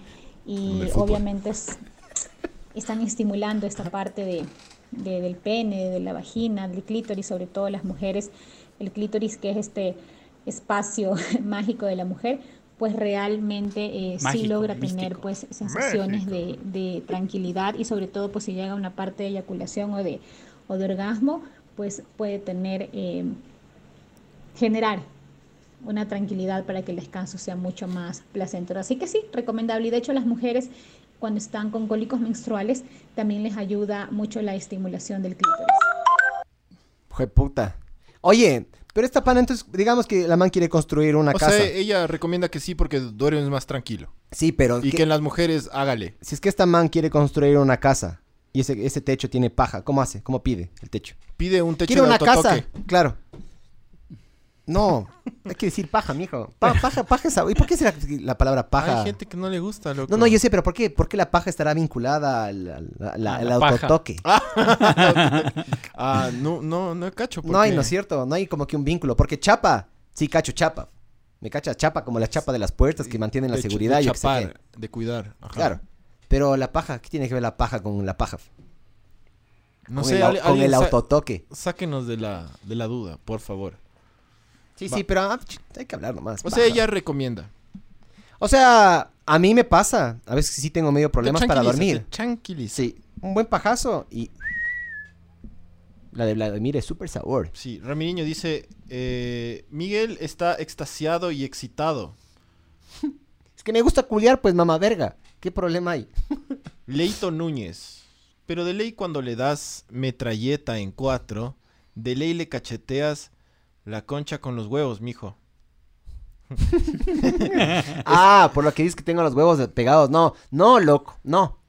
y obviamente es- (laughs) están estimulando esta parte de, de- del pene, de la vagina, del clítoris, sobre todo las mujeres, el clítoris que es este espacio (laughs) mágico de la mujer, pues realmente eh, sí logra tener pues sensaciones de, de tranquilidad y sobre todo pues si llega a una parte de eyaculación o de, o de orgasmo, pues puede tener, eh, generar una tranquilidad para que el descanso sea mucho más placentero. Así que sí, recomendable. Y de hecho las mujeres cuando están con cólicos menstruales también les ayuda mucho la estimulación del clítoris. Jue puta. Oye, pero esta pana, entonces, digamos que la man quiere construir una O casa. sea, ella recomienda que sí porque duermes más tranquilo. sí, pero Y ¿qué- que en las mujeres hágale. si es que esta man quiere construir una casa y ese, ese techo tiene paja, ¿cómo hace? ¿Cómo pide el techo? Pide un techo Quiere de una autotoque. casa, claro. No, hay que decir paja, mijo. Pa- paja, paja es... ¿Y por qué será la palabra paja? Hay gente que no le gusta, loco. No, no, yo sé, pero ¿por qué? ¿Por qué la paja estará vinculada al, al- al- A al la paja. autotoque? (laughs) Ah, no, no, no cacho. No hay, ¿no es cierto? No hay como que un vínculo. Porque chapa, sí cacho chapa. Me cacha chapa como la chapa de las puertas que mantienen la de ch- seguridad. de yo qué sé chapar, qué. de cuidar. Ajá. Claro. Pero la paja, ¿qué tiene que ver la paja con la paja? No con sé, el, ale- con alguien el sa- autotoque. sáquenos de la, de la duda, por favor. Sí, Va. sí, pero ah, hay que hablar nomás. O sea, ella recomienda. O sea, a mí me pasa. A veces sí tengo medio problemas para dormir. Tranquiliza. Sí, un buen pajazo y... La de Vladimir es súper sabor. Sí, Ramiriño dice, eh, Miguel está extasiado y excitado. (laughs) Es que me gusta culiar, pues, mamá verga. ¿Qué problema hay? (laughs) Leito Núñez. Pero de ley cuando le das metralleta en cuatro, de ley le cacheteas la concha con los huevos, mijo. (laughs) Ah, por lo que dices que tengo los huevos pegados. No, no, loco, no.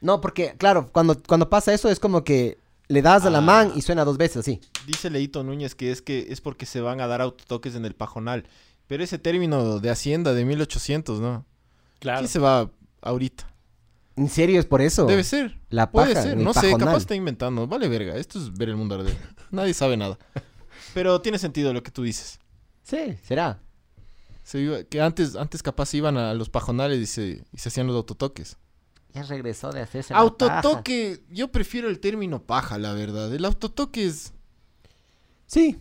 No, porque, claro, cuando, cuando pasa eso es como que le das a la Ah. man y suena dos veces así. Dice Leito Núñez que es que es porque se van a dar autotoques en el pajonal. Pero ese término de Hacienda de 1800, ¿no? Claro. ¿Quién se va ahorita? ¿En serio es por eso? Debe ser. La Puede ser. No sé, capaz está inventando. Vale verga. Esto es ver el mundo arder. Nadie sabe nada. Pero tiene sentido lo que tú dices. Sí, será. Se iba- que antes, antes capaz iban a los pajonales y se, y se hacían los autotoques. Ya regresó de hacerse. Autotoque, yo prefiero el término paja, la verdad. El autotoque es Sí,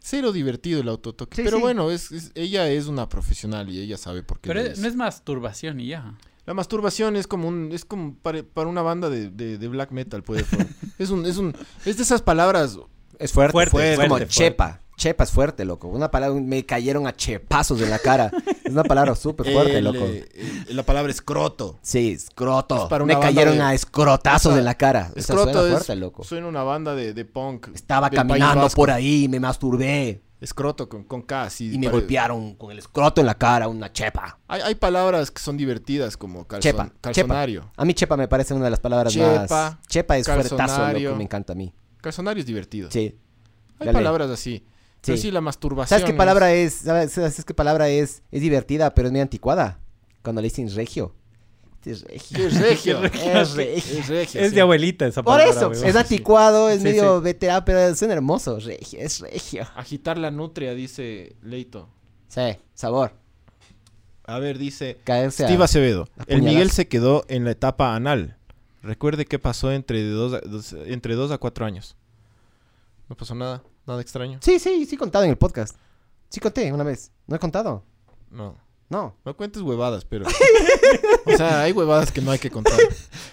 cero divertido el autotoque. Sí, Pero sí. bueno, es, es- ella es una profesional y ella sabe por qué. Pero es- no es masturbación y ya. La masturbación es como un, es como para, para una banda de, de- de black metal, puede ser. (laughs) es un, es un, es de esas palabras. Es fuerte. Fuerte, fuerte, es como fuerte, chepa. Chepa es fuerte, loco. Una palabra, me cayeron a chepazos en la cara. es una palabra súper fuerte, el, loco. eh, el- la palabra escroto. Sí, escroto. Es para me cayeron de- a escrotazos en la cara. Esa Escroto suena es, fuerte, loco. suena una banda de, de punk. Estaba caminando por ahí, me masturbé. Escroto con, con K, sí. Y me pare- golpearon con el escroto en la cara, una chepa. Hay, hay palabras que son divertidas como calzon- Chepa. calzonario. Chepa. A mí chepa me parece una de las palabras Chepa, más... Chepa es fuertazo, loco, me encanta a mí. Calzonario es divertido. Sí. Hay dale. palabras así. Pero Sí. sí, la masturbación. ¿Sabes qué palabra es? ¿Sabes, sabes qué palabra es? Es divertida, pero es muy anticuada. Cuando le dicen regio. Es regio. (laughs) Es regio. Es regio. Es regio, Es sí. de abuelita esa Por palabra. eso, weón. es anticuado, es Sí, medio sí. veterano, pero suena hermoso. Regio, es regio. Agitar la nutria, dice Leito. Sí, sabor. A ver, dice Caerse Steve Acevedo. El Miguel se quedó en la etapa anal. Recuerde qué pasó entre dos, a, dos- entre dos a cuatro años. No pasó nada, nada extraño. Sí, sí, sí contado en el podcast. Sí conté una vez. ¿No he contado? No, No. no cuentes huevadas, pero... (laughs) o sea, hay huevadas que no hay que contar.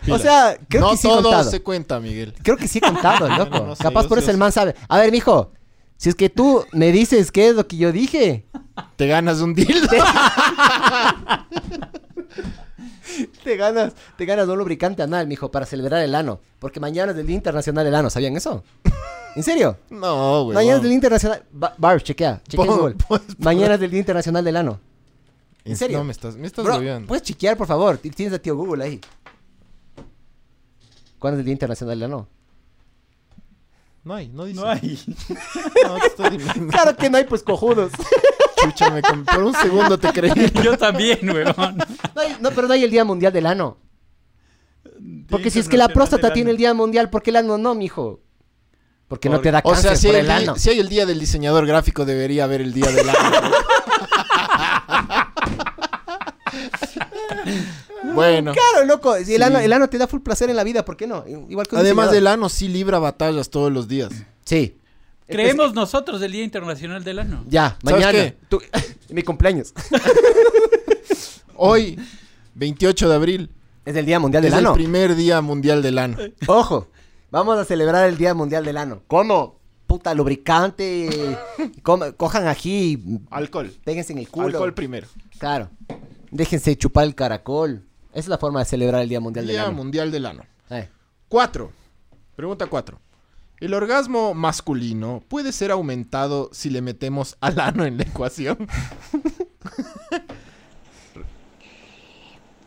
O sea, creo no que sí he todo se cuenta, Miguel. Creo que sí he contado, (laughs) loco. No, no sé, Capaz por eso el man sabe. A ver, mijo. Si es que tú me dices qué es lo que yo dije, Te ganas un dildo. (laughs) (laughs) te ganas, te ganas un lubricante anal, mijo, para celebrar el ano. Porque mañana es el Día Internacional del Ano, ¿sabían eso? (laughs) ¿En serio? no, güey. Mañana es el Día Internacional... Ba- Barb, chequea, chequea en Google. (laughs) pon- Mañana es el Día Internacional del Ano. ¿En serio? No, me estás, me estás Bro, puedes chequear, por favor. Tienes a tío Google ahí. ¿Cuándo es el Día Internacional del Ano? No hay, no dice. No hay. No, te estoy diciendo. Claro que no hay, pues, cojudos. Chucha, me por un segundo te creí. (laughs) Yo también, weón. No, hay- no, pero no hay el Día Mundial del Ano. Porque si es que la próstata tiene el Día Mundial, ¿por qué el ano no, mijo? Porque no te da O cáncer sea, si por hay, el el día, ano. si hay el día del diseñador gráfico, debería haber el día del ano. (laughs) bueno, Claro, loco. Si el, Sí. ano, el ano te da full placer en la vida, ¿por qué no? Igual que además diseñador. del ano, sí libra batallas todos los días. Sí. Creemos nosotros el Día Internacional del Ano. Ya, ¿Sabes mañana. qué? Tú- (laughs) mi cumpleaños. (laughs) Hoy, 28 de abril, Es el Día Mundial es del el Ano. primer día mundial del ano. Ojo, vamos a celebrar el Día Mundial del Ano. ¿Cómo? Puta, lubricante. coma- cojan ají, Alcohol. péguense en el culo. Alcohol primero. Claro. Déjense chupar el caracol. Esa es la forma de celebrar el Día Mundial del Día Ano. mundial del ano. Eh. Cuatro. Pregunta cuatro. ¿El orgasmo masculino puede ser aumentado si le metemos (laughs) al ano en la ecuación? (laughs)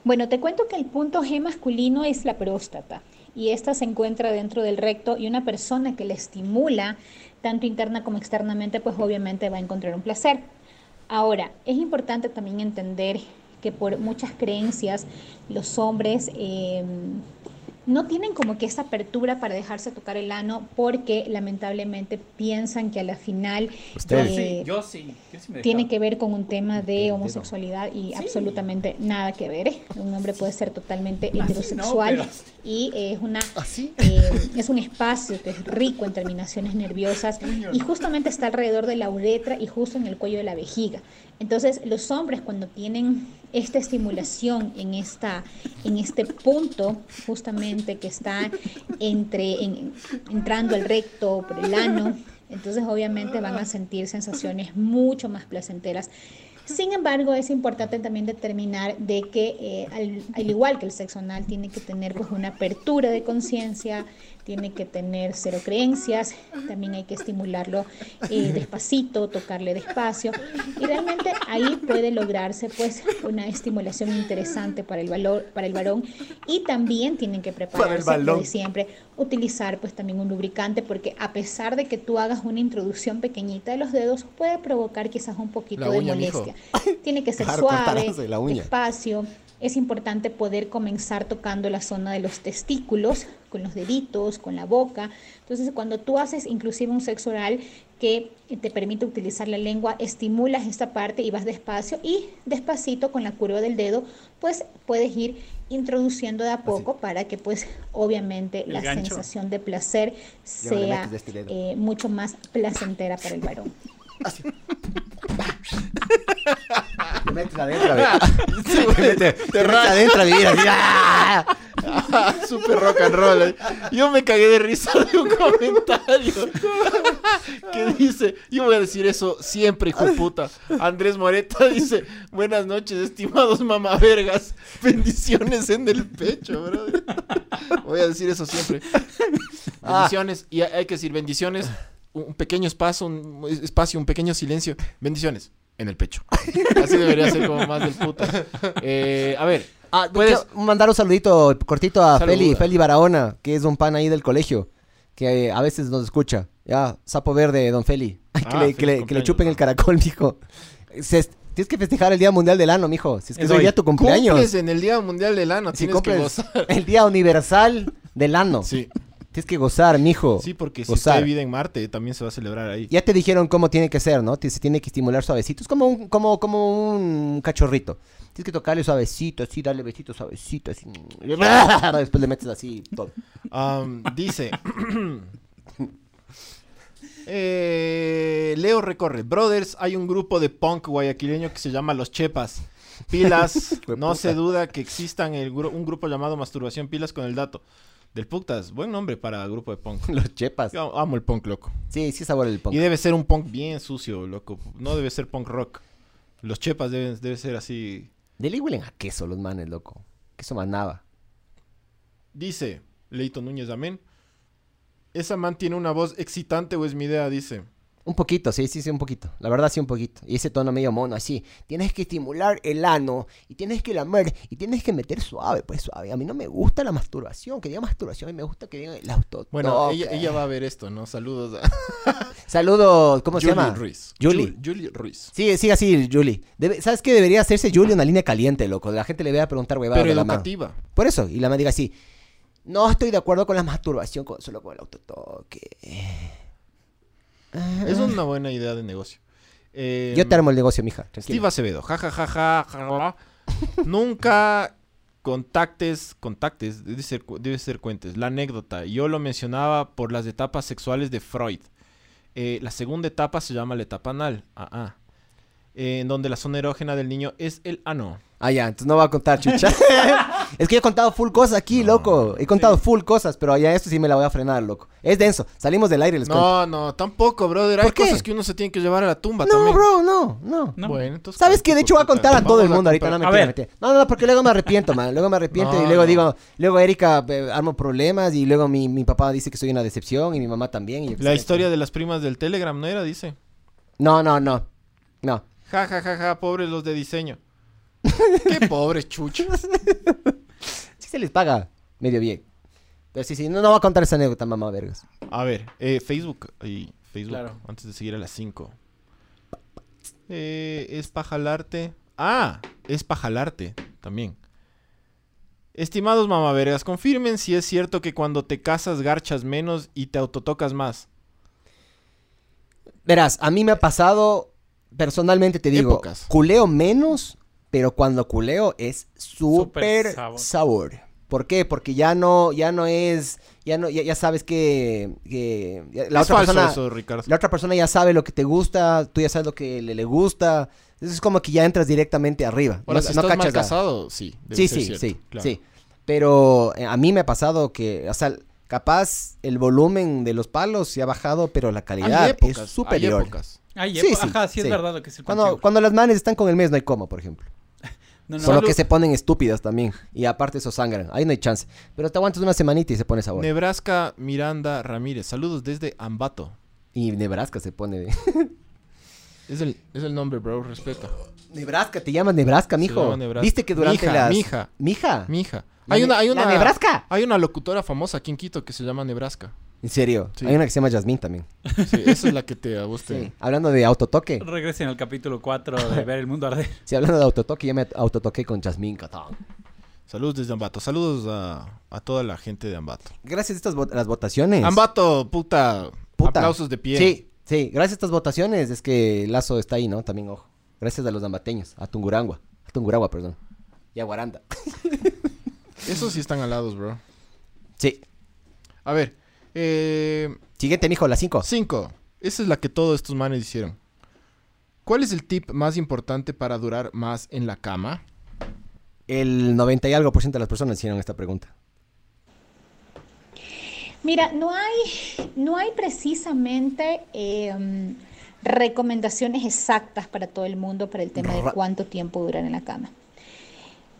Bueno, te cuento que el punto G masculino es la próstata y esta se encuentra dentro del recto y una persona que la estimula tanto interna como externamente pues obviamente va a encontrar un placer. Ahora, es importante también entender que por muchas creencias los hombres eh, no tienen como que esa apertura para dejarse tocar el ano porque lamentablemente piensan que a la final eh, Yo sí, yo sí me tiene que ver con un tema de homosexualidad y absolutamente nada que ver. ¿eh? Un hombre puede ser totalmente Así no, heterosexual pero- y eh, es una ¿Así? eh, es un espacio que es rico en terminaciones nerviosas y justamente está alrededor de la uretra y justo en el cuello de la vejiga. Entonces, los hombres cuando tienen esta estimulación en esta en este punto justamente que está entre en- entrando al recto por el ano, entonces obviamente van a sentir sensaciones mucho más placenteras. Sin embargo, es importante también determinar de que eh, al, al igual que el sexo anal tiene que tener pues, una apertura de conciencia, tiene que tener cero creencias, también hay que estimularlo eh, despacito, tocarle despacio y realmente ahí puede lograrse pues una estimulación interesante para el valor, para el varón y también tienen que prepararse balón. de siempre utilizar pues también un lubricante porque a pesar de que tú hagas una introducción pequeñita de los dedos puede provocar quizás un poquito La de uña, mijo. molestia. Tiene que ser Claro, suave, cortarás la uña. despacio. Es importante poder comenzar tocando la zona de los testículos, con los deditos, con la boca. Entonces, cuando tú haces inclusive un sexo oral que te permite utilizar la lengua, estimulas esta parte y vas despacio y despacito con la curva del dedo, pues puedes ir introduciendo de a poco para que pues obviamente El la gancho. sensación de placer sea de este eh, mucho más placentera para el varón. (laughs) Te metes adentro a vivir. (laughs) te metes, te metes adentro a vivir así. (laughs) ¡ah! Super rock and roll. eh. Yo me cagué de risa de un comentario que dice, yo voy a decir eso siempre, hijo de puta. Andrés Moreta dice, buenas noches, estimados mamavergas. Bendiciones en el pecho, brother. Voy a decir eso siempre. Bendiciones, y hay que decir bendiciones, un pequeño espacio, un espacio, un pequeño silencio. Bendiciones en el pecho. (laughs) Así debería ser como más del puta. Eh, a ver, Ah, Puedes- mandar un saludito cortito a Saluda. Feli, Feli Barahona, que es un pan ahí del colegio, que eh, a veces nos escucha. Ya, sapo verde, don Feli. (laughs) Que, Ah, le, que, le, que le chupen el caracol, (laughs) mijo. Se- tienes que festejar el Día Mundial del Ano, mijo. Si es que Es es hoy día tu cumpleaños. cumples en el Día Mundial del Ano, Si tienes que gozar. el Día Universal del Ano. Sí, Tienes que gozar, mijo. sí, porque si Gozar. hay vida en Marte, también se va a celebrar ahí. Ya te dijeron cómo tiene que ser, ¿no? Se tiene que estimular suavecito. Es como un, como, como un cachorrito. Tienes que tocarle suavecito, así, darle besito suavecito, así. (laughs) Después le metes así todo. Dice. (clears throat) Eh, Leo recorre. Brothers, hay un grupo de punk guayaquileño que se llama Los Chepas. Pilas, (laughs) no se duda que existan el gru- un grupo llamado Masturbación Pilas con el dato. Del Puctas, buen nombre para grupo de punk. Los chepas. Yo amo el punk, loco. Sí, sí sabor el punk. Y debe ser un punk bien sucio, loco. No debe ser punk rock. Los Chepas deben, debe ser así. De ley huelen a queso los manes, loco. Queso manaba. Dice Leito Núñez, amén. Esa man tiene una voz excitante o es mi idea, dice. Un poquito, sí, sí, sí, un poquito. La verdad, sí, un poquito. Y ese tono medio mono, así. Tienes que estimular el ano y tienes que lamer y tienes que meter suave, pues suave. A mí no me gusta la masturbación, que diga masturbación, a mí me gusta que diga el auto. Bueno, ella, ella va a ver esto, ¿no? Saludos a (laughs) Saludos, ¿cómo se llama? Ruiz. Julie. Ju- Julie Ruiz. Sí, sigue así, Julie. Debe- ¿Sabes qué? Debería hacerse Julie una línea caliente, loco. La gente le vea a preguntar huevadas Pero la educativa. Por eso, y la man diga así. No estoy de acuerdo con la masturbación con- solo con el autotoque. Es una buena idea de negocio. Eh, Yo te armo el negocio, mija. Steve Tranquilo. Acevedo. Ja, ja, ja, ja, ja, ja. (laughs) Nunca contactes, contactes, debe ser, debe ser cuentes. La anécdota. Yo lo mencionaba por las etapas sexuales de Freud. Eh, la segunda etapa se llama la etapa anal. Ah, ah. Eh, en donde la zona erógena del niño es el ano. Ah, ya, entonces no va a contar, chucha. (laughs) (laughs) es que yo he contado full cosas aquí, loco. He contado full cosas, pero ya esto sí me la voy a frenar, loco. Es denso. Salimos del aire, les cuento. No, no, tampoco, brother. Hay ¿Por qué? cosas que uno se tiene que llevar a la tumba No, también. bro, no, no. No. Bueno, entonces. ¿Sabes qué? De hecho voy a contar a todo el mundo ahorita. No, me mentira, ver. mentira. No, no, no, porque luego me arrepiento, man. Luego me arrepiento No, y luego no. digo, luego Erika eh, armo problemas y luego mi, mi papá dice que soy una decepción y mi mamá también. y yo qué La historia de las primas del Telegram, ¿no era? Dice. No, no, no. No. Ja, ja, ja, ja, pobres los de diseño. (laughs) Qué pobres chuchos. (laughs) Sí se les paga medio bien. Pero sí, sí, no, no voy a contar esa anécdota, mamá, vergas. A ver, eh, Facebook. Y Facebook, Claro. antes de seguir a las 5. Eh, es para jalarte. Ah, es para jalarte también. Estimados mamaveras, confirmen si es cierto que cuando te casas garchas menos y te autotocas más. Verás, a mí me ha pasado, personalmente te digo, Épocas. culeo menos, pero cuando culeo es súper sabor. sabor. ¿Por qué? Porque ya no, ya no es, ya no, ya, ya sabes que, que ya- la es otra falso persona, eso, Ricardo. la otra persona ya sabe lo que te gusta, tú ya sabes lo que le, le gusta. Es como que ya entras directamente arriba. Ahora, no, si no estás mal casado, sí. debe Sí, ser sí, cierto, sí, claro. sí. Pero eh, a mí me ha pasado que, o sea, capaz el volumen de los palos se ha bajado, pero la calidad Hay épocas, es superior. Hay épocas. Ay, Sí, sí, ajá, sí, es verdad lo que es el Cuando, cuando las manes están con el mes no hay como, por ejemplo. (laughs) No, no, Solo no, que se ponen estúpidas también. Y aparte eso sangran. Ahí no hay chance. Pero te aguantas una semanita y se pone sabor. Nebraska Miranda Ramírez. Saludos desde Ambato. y Nebraska se pone de... (laughs) Es el, es el nombre, bro. Respeta. Nebraska, te llamas Nebraska, mijo. llama Nebraska. ¿Viste que durante Mija, las... mija. Mija. Mi hija. La Hay una, hay la una. Nebraska. Hay una locutora famosa aquí en Quito que se llama Nebraska. En serio. Sí. Hay una que se llama Yasmín también. Sí, esa es la que te a vos te- Sí. Hablando de autotoque. Regresen al capítulo 4 de Ver el Mundo Arder. Sí, hablando de autotoque, yo me autotoqué con Yasmín Catán. Saludos desde Ambato. Saludos a, a toda la gente de Ambato. Gracias a estas vo- las votaciones. Ambato, puta. Puta. Aplausos de pie. Sí, sí. Gracias a estas votaciones es que Lazo está ahí, ¿no? También, ojo. Gracias a los ambateños. A Tungurangua. A Tunguragua, perdón. Y a Guaranda. (laughs) Esos sí están alados, bro. Sí. A ver. Eh, Siguiente, mijo, las 5. cinco. Esa es la que todos estos manes hicieron. ¿Cuál es el tip más importante para durar más en la cama? El 90 y algo por ciento de las personas hicieron esta pregunta. Mira, no hay, no hay precisamente em, recomendaciones exactas para todo el mundo para el tema de cuánto tiempo durar en la cama.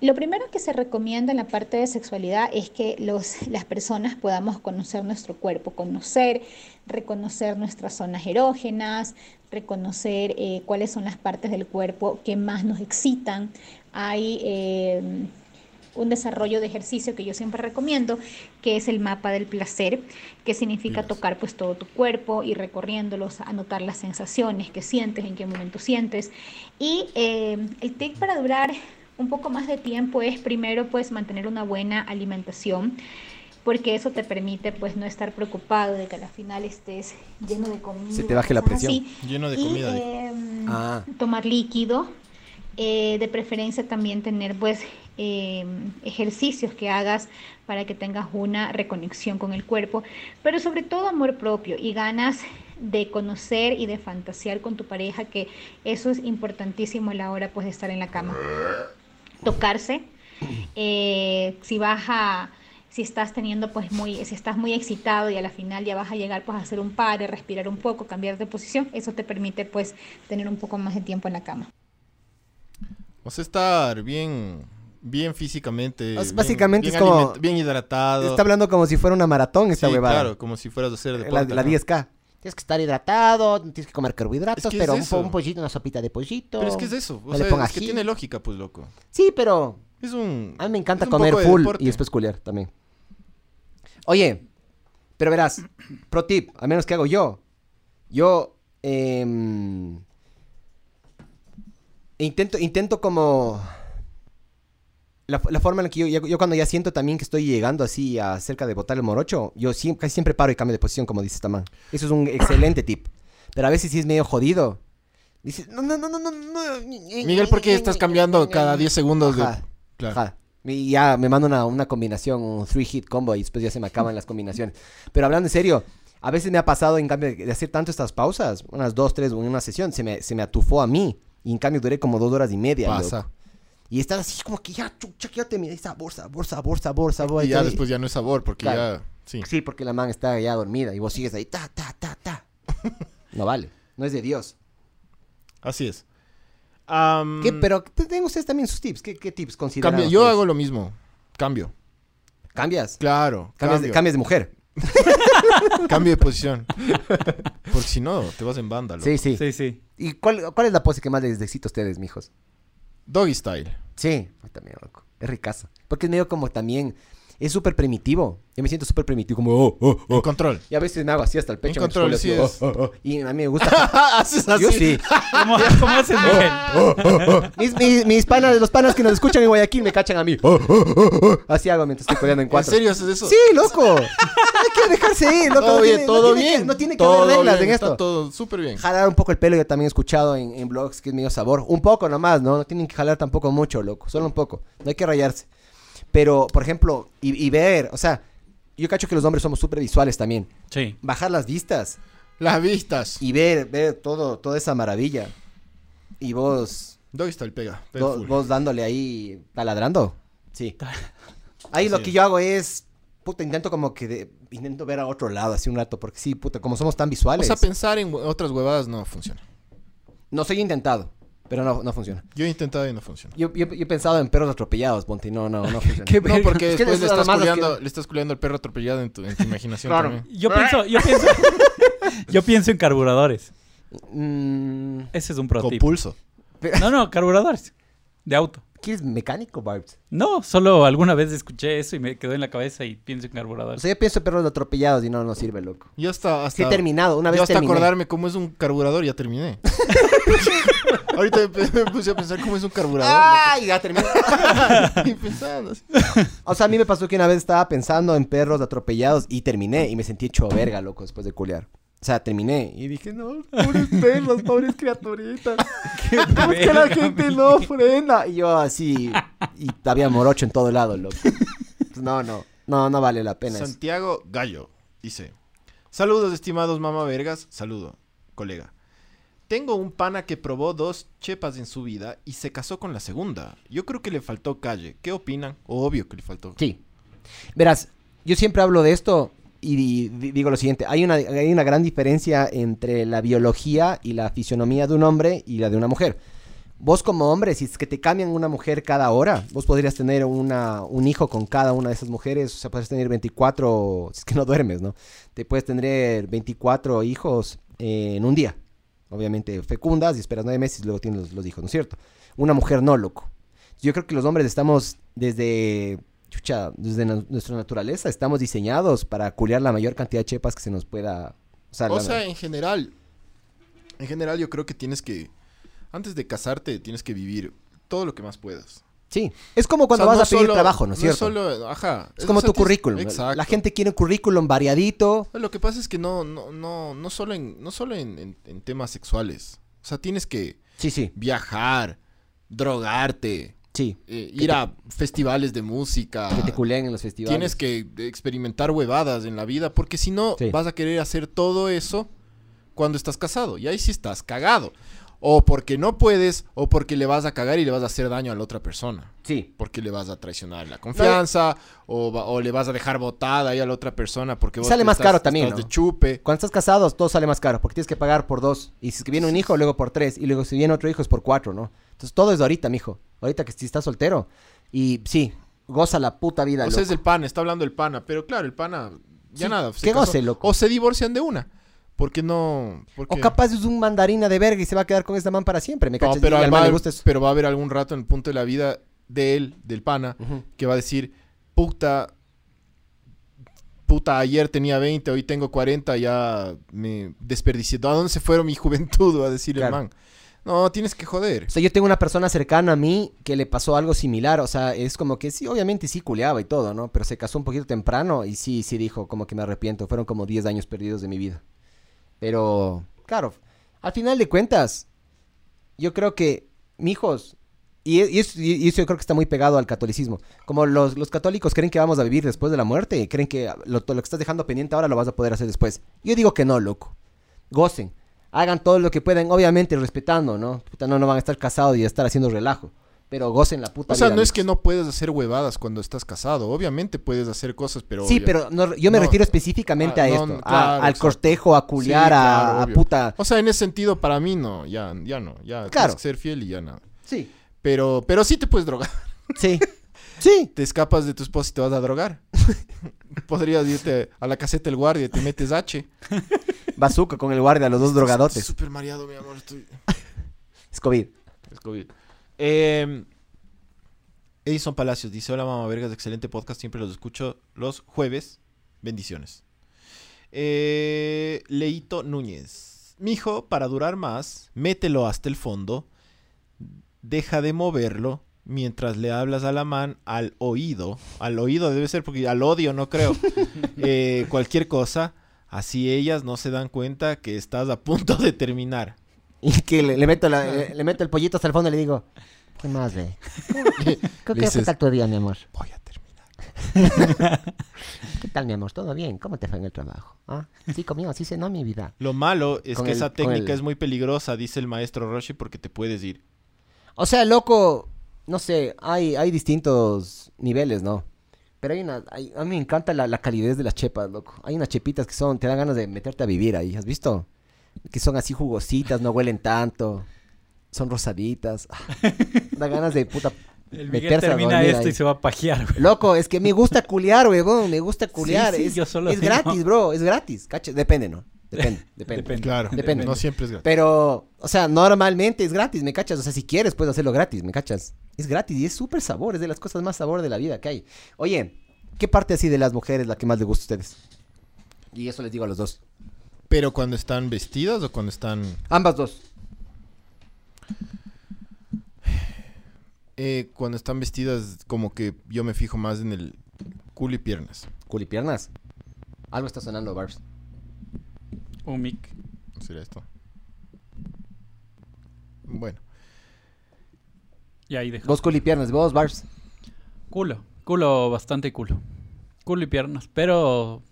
Lo primero que se recomienda en la parte de sexualidad es que los, las personas podamos conocer nuestro cuerpo, conocer, reconocer nuestras zonas erógenas, reconocer eh, cuáles son las partes del cuerpo que más nos excitan. Hay em, un desarrollo de ejercicio que yo siempre recomiendo, que es el mapa del placer, que significa Pilas. tocar pues todo tu cuerpo y recorriéndolos, anotar las sensaciones que sientes, en qué momento sientes. Y eh, el tip para durar un poco más de tiempo es primero pues mantener una buena alimentación porque eso te permite pues no estar preocupado de que al final estés lleno de comida. Se te baje la presión. así. Lleno de Y, comida. de- em, Ah. tomar líquido, eh, de preferencia también tener pues eh, ejercicios que hagas para que tengas una reconexión con el cuerpo, pero sobre todo amor propio y ganas de conocer y de fantasear con tu pareja, que eso es importantísimo a la hora pues de estar en la cama. Tocarse, eh, si vas a si estás teniendo pues muy, si estás muy excitado y a la final ya vas a llegar pues a hacer un pare, respirar un poco, cambiar de posición, eso te permite pues tener un poco más de tiempo en la cama. O sea, estar bien, bien físicamente. Básicamente bien es como- Bien hidratado. Está hablando como si fuera una maratón esta Sí, huevada. claro, como si fueras a hacer La, deporte. la ¿no? 10K. Tienes que estar hidratado, tienes que comer carbohidratos, Es que es pero un, pollito, una sopita de pollito. Pero es que es eso. O sea, es que tiene lógica, pues, loco. Sí, pero Es un... a mí me encanta comer de full y después culiar también. Oye, pero verás, pro tip, al menos que hago yo. Yo em, intento, intento como... La, la forma en la que yo, yo, yo cuando ya siento también que estoy llegando así a cerca de botar el morocho, yo siem- casi siempre paro y cambio de posición, como dice esta man. Eso es un excelente tip. Pero a veces sí es medio jodido. Dices, no, no, no, no, no, no. Miguel, ¿por qué estás cambiando cada 10 segundos de...? Ajá. Claro. Ajá. Y ya me mando una, una combinación, un three hit combo y después ya se me acaban las combinaciones. Pero hablando en serio, a veces me ha pasado en cambio de hacer tanto estas pausas, unas dos, tres, en una sesión, se me, se me atufó a mí. Y en cambio duré como dos horas y media. Pasa. loco. Y estás así como que ya, chucha, que ya te mira sabor, sabor, sabor, sabor, sabor. Y ya después ya no es sabor, porque Claro. ya... Sí. Sí, porque la man está ya dormida y vos sigues ahí, ta, ta, ta, ta. (laughs) no vale, no es de Dios. Así es. Am, ¿Qué? Pero tengan ustedes también sus tips. ¿Qué, qué tips consideran? cambia- yo ustedes? hago lo mismo. Cambio. ¿Cambias? Claro. Cambias de, cambio. cambias de mujer. (laughs) Cambio de posición. (laughs) Porque si no, te vas en banda, loco. Sí, sí. Sí, sí. ¿Y cuál, cuál es la pose que más les excita a ustedes, mijos? Doggy style. Sí, también, loco. Es ricazo. Porque es medio como también. Es súper primitivo. Yo me siento súper primitivo, como, oh, oh, En oh. control. Y a veces me hago así hasta el pecho. En control, sí así, es. oh, oh, oh. Y a mí me gusta. Haces (laughs) así. Yo sí. ¿Cómo, cómo haces, Oh, Miguel? Mis, mis, mis panas, los panas que nos escuchan en Guayaquil me cachan a mí. Oh, oh, oh, oh. Así hago mientras estoy coleando en ¿En cuatro. serio haces eso? Sí, loco. Hay que dejarse ir, loco. Todo no bien, tiene- todo no tiene bien. que- no tiene que Todo haber reglas bien, en está esto. todo súper bien. Jalar un poco el pelo, yo también he escuchado en, en blogs que es medio sabor. Un poco nomás, ¿no? No tienen que jalar tampoco mucho, loco. Solo un poco. No hay que rayarse. Pero, por ejemplo, y, y ver, o sea, yo cacho que los hombres somos súper visuales también. Sí. Bajar las vistas Las vistas. y ver, ver todo, toda esa maravilla. Y vos, ¿Dónde está el pega? Pega vos, dándole ahí, taladrando. Sí. (laughs) Ahí lo que yo hago es, puta, intento como que, de- intento ver a otro lado así un rato, porque sí, puta, como somos tan O visuales. sea, pensar en otras huevadas no funciona. no soy intentado, pero no, no funciona. Yo he intentado y no funciona. Yo, yo, yo he pensado en perros atropellados, Ponte, y no, no, no (laughs) funciona. Qué No, porque Es que después le estás, culeando, que- le estás culeando al perro atropellado en tu, en tu imaginación Claro. también. Yo pienso, yo pienso, (laughs) yo pienso en carburadores. Mm, Ese es un pro tip. pulso. No, no, carburadores de auto. ¿Quieres mecánico, Barbs? No, solo alguna vez escuché eso y me quedó en la cabeza y pienso en O carburadores. sea, yo pienso en perros atropellados y no, no sirve, loco. Yo hasta... Sí hasta he terminado, una vez yo hasta terminé. acordarme cómo es un carburador ya terminé. (laughs) Ahorita me, puse a pensar cómo es un carburador. ¡Ay! Ya terminé. (laughs) Y pensando así. o sea, a mí me pasó que una vez estaba pensando en perros atropellados y terminé y me sentí hecho verga, loco, después de culear. O sea, terminé y dije, no, pobres perros, pobres criaturitas. ¿Cómo es que la gente no frena? Y yo así, y había morocho en todo lado, loco. Pues no, no, no, no vale la pena eso. Santiago Gallo dice: Saludos, estimados mamá vergas. Saludo, colega. Tengo un pana que probó dos chepas en su vida y se casó con la segunda. Yo creo que le faltó calle. ¿Qué opinan? Obvio que le faltó. Sí. Verás, yo siempre hablo de esto y di- di- digo lo siguiente. Hay una, hay una gran diferencia entre la biología y la fisionomía de un hombre y la de una mujer. Vos como hombre, si es que te cambian una mujer cada hora, vos podrías tener una, un hijo con cada una de esas mujeres. O sea, puedes tener 24, si es que no duermes, ¿no? Te puedes tener 24 hijos eh, en un día. Obviamente fecundas y esperas nueve meses y luego tienes los, los hijos, ¿no es cierto? Una mujer no, loco. Yo creo que los hombres estamos desde, chucha, desde na- nuestra naturaleza, estamos diseñados para culiar la mayor cantidad de chepas que se nos pueda... O sea, O sea, en general, en general yo creo que tienes que, antes de casarte, tienes que vivir todo lo que más puedas. Sí. Es como cuando O sea, vas no a pedir solo- trabajo, ¿no es cierto? solo, ajá. es como tu currículum. Exacto. La gente quiere un currículum variadito. Lo que pasa es que no, no, no, no solo en, no solo en, en- en temas sexuales. O sea, tienes que Sí, sí, viajar, drogarte, sí. eh, ir a festivales de música. Que te culeen en los festivales. Tienes que experimentar huevadas en la vida, porque si no, Sí. vas a querer hacer todo eso cuando estás casado. Y ahí sí estás cagado. O porque no puedes, o porque le vas a cagar y le vas a hacer daño a la otra persona. Sí. Porque le vas a traicionar la confianza, o, va- o le vas a dejar botada ahí a la otra persona porque vos Sale más estás- caro también, estás ¿no? de chupe. Cuando estás casado, todo sale más caro porque tienes que pagar por dos. Y si viene un hijo, luego por tres. Y luego si viene otro hijo es por cuatro, ¿no? Entonces todo es de ahorita, mijo. Ahorita que si estás soltero. Y sí, goza la puta vida, O sea, loco. es el pana, está hablando el pana. Pero claro, el pana, ya Sí, nada. casó. goce, loco. O se divorcian de una. Porque no. Porque... O capaz es un mandarina de verga y se va a quedar con esta man para siempre. ¿Me No, cachas? pero, Y al va, man le gusta eso. pero va a haber algún rato en el punto de la vida de él, del pana, que va a decir, puta, puta, ayer tenía 20, hoy tengo 40, ya me desperdicié. ¿A dónde se fueron mi (laughs) juventud? Va a decir Claro. el man. No, tienes que joder. O sea, yo tengo una persona cercana a mí que le pasó algo similar. O sea, es como que sí, obviamente sí culeaba y todo, ¿no? Pero se casó un poquito temprano y sí, sí dijo como que me arrepiento. Fueron como 10 años perdidos de mi vida. Pero, claro, al final de cuentas, yo creo que, mijos, y, y, y eso yo creo que está muy pegado al catolicismo. Como los, los católicos creen que vamos a vivir después de la muerte, creen que lo que estás dejando pendiente ahora lo vas a poder hacer después. Yo digo que no, loco. Gocen. Hagan todo lo que puedan, obviamente respetando, ¿no? Puta, no, no van a estar casados y a estar haciendo relajo. Pero gocen la puta O sea, vida, no es que no puedes hacer huevadas cuando estás casado. Obviamente puedes hacer cosas, pero... Sí, obvia- pero no- yo me No. refiero específicamente Ah, a esto. no, a- claro, al cortejo, a culiar, Sí, claro, a, puta... O sea, en ese sentido, para mí no, ya, ya no. Ya Claro. tienes que ser fiel y ya nada. Sí, Pero, pero sí te puedes drogar. (laughs) sí, (laughs) sí. Te escapas de tu esposa y te vas a drogar. (laughs) Podrías irte a la caseta del guardia y te metes H. Bazooka con el guardia, los dos Estoy drogadotes. súper mareado, mi amor. Estoy... Es COVID. Es COVID. Eh, Edison Palacios dice, hola mamá vergas, excelente podcast, siempre los escucho los jueves. Bendiciones. Eh, Leito Núñez. Mijo, para durar más, mételo hasta el fondo, deja de moverlo mientras le hablas a la man al oído. Al oído debe ser porque al odio no creo. (laughs) Eh, cualquier cosa. Así ellas no se dan cuenta que estás a punto de terminar. Y que le, le meto la- le, le meto el pollito hasta el fondo y le digo, ¿qué más, ve? ¿Qué, qué dices- tal tu día, mi amor? Voy a terminar. (laughs) ¿Qué tal, mi amor? ¿Todo bien? ¿Cómo te fue en el trabajo? ¿Ah? Sí, comió, sí se no mi vida. Lo malo es Con que el- esa técnica el- es muy peligrosa, dice el maestro Roshi, porque te puedes ir. O sea, loco, no sé, hay, hay distintos niveles, ¿no? Pero hay una, hay- a mí me encanta la, la calidez de las chepas, loco. Hay unas chepitas que son, te dan ganas de meterte a vivir ahí, ¿has visto? Que son así jugositas, no huelen tanto, son rosaditas. Ah, da ganas de puta El Miguel termina esto ahí. y se va a pajear, güey. Loco, es que me gusta culiar, huevón, me gusta culiar. sí, es yo solo es gratis, bro, es gratis. cacha, Depende, ¿no? Depende, (laughs) depende. Depende. Claro, Depende. no siempre es gratis. Pero, o sea, normalmente es gratis, ¿me cachas? O sea, si quieres puedes hacerlo gratis, ¿me cachas? Es gratis y es súper sabor, es de las cosas más sabor de la vida que hay. Oye, ¿qué parte así de las mujeres la que más les gusta a ustedes? Y eso les digo a los dos. Pero cuando están vestidas o cuando están... Ambas dos. eh, cuando están vestidas, como que yo me fijo más en el culo y piernas. Culipiernas. Algo está sonando, Barbs. Un mic. ¿No ¿Será esto? Bueno. Y ahí deja. Vos culipiernas, vos, Barbs. Culo. Culo, bastante culo. Culo y piernas. Pero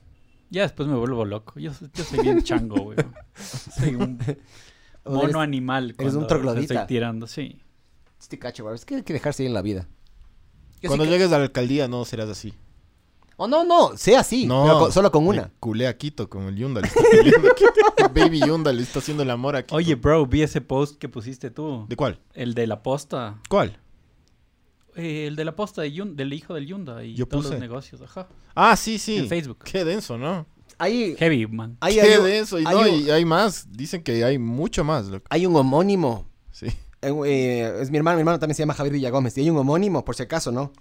ya después me vuelvo loco. Yo, yo soy bien chango, güey. (laughs) Soy un (laughs) mono eres- animal. eres un troglodita. Estoy tirando, sí. Este cacho, Barbs. Que hay que dejarse ir en la vida. Yo sí cuando que- llegues a la alcaldía no serás así. Oh, no, no, sea así. no, pero con- solo con una. Culé a Quito como el Yunda. le está peleando aquí. (laughs) Baby Yunda le está haciendo el amor a Quito. Oye, bro, vi ese post que pusiste tú. ¿De cuál? El de la posta. ¿Cuál? Eh, el de la posta de Yun- del hijo del Yunda y Yo todos puse. los negocios. Ajá. Ah, sí, sí. En Facebook. Qué denso, ¿no? Ahí, Heavy, man. ahí Qué hay, un- denso. Y, hay no, un- y hay más. Dicen que hay mucho más. loco. hay un homónimo Sí. Eh, eh, es mi hermano, mi hermano también se llama Javier Villagómez. Y hay un homónimo, por si acaso, ¿no?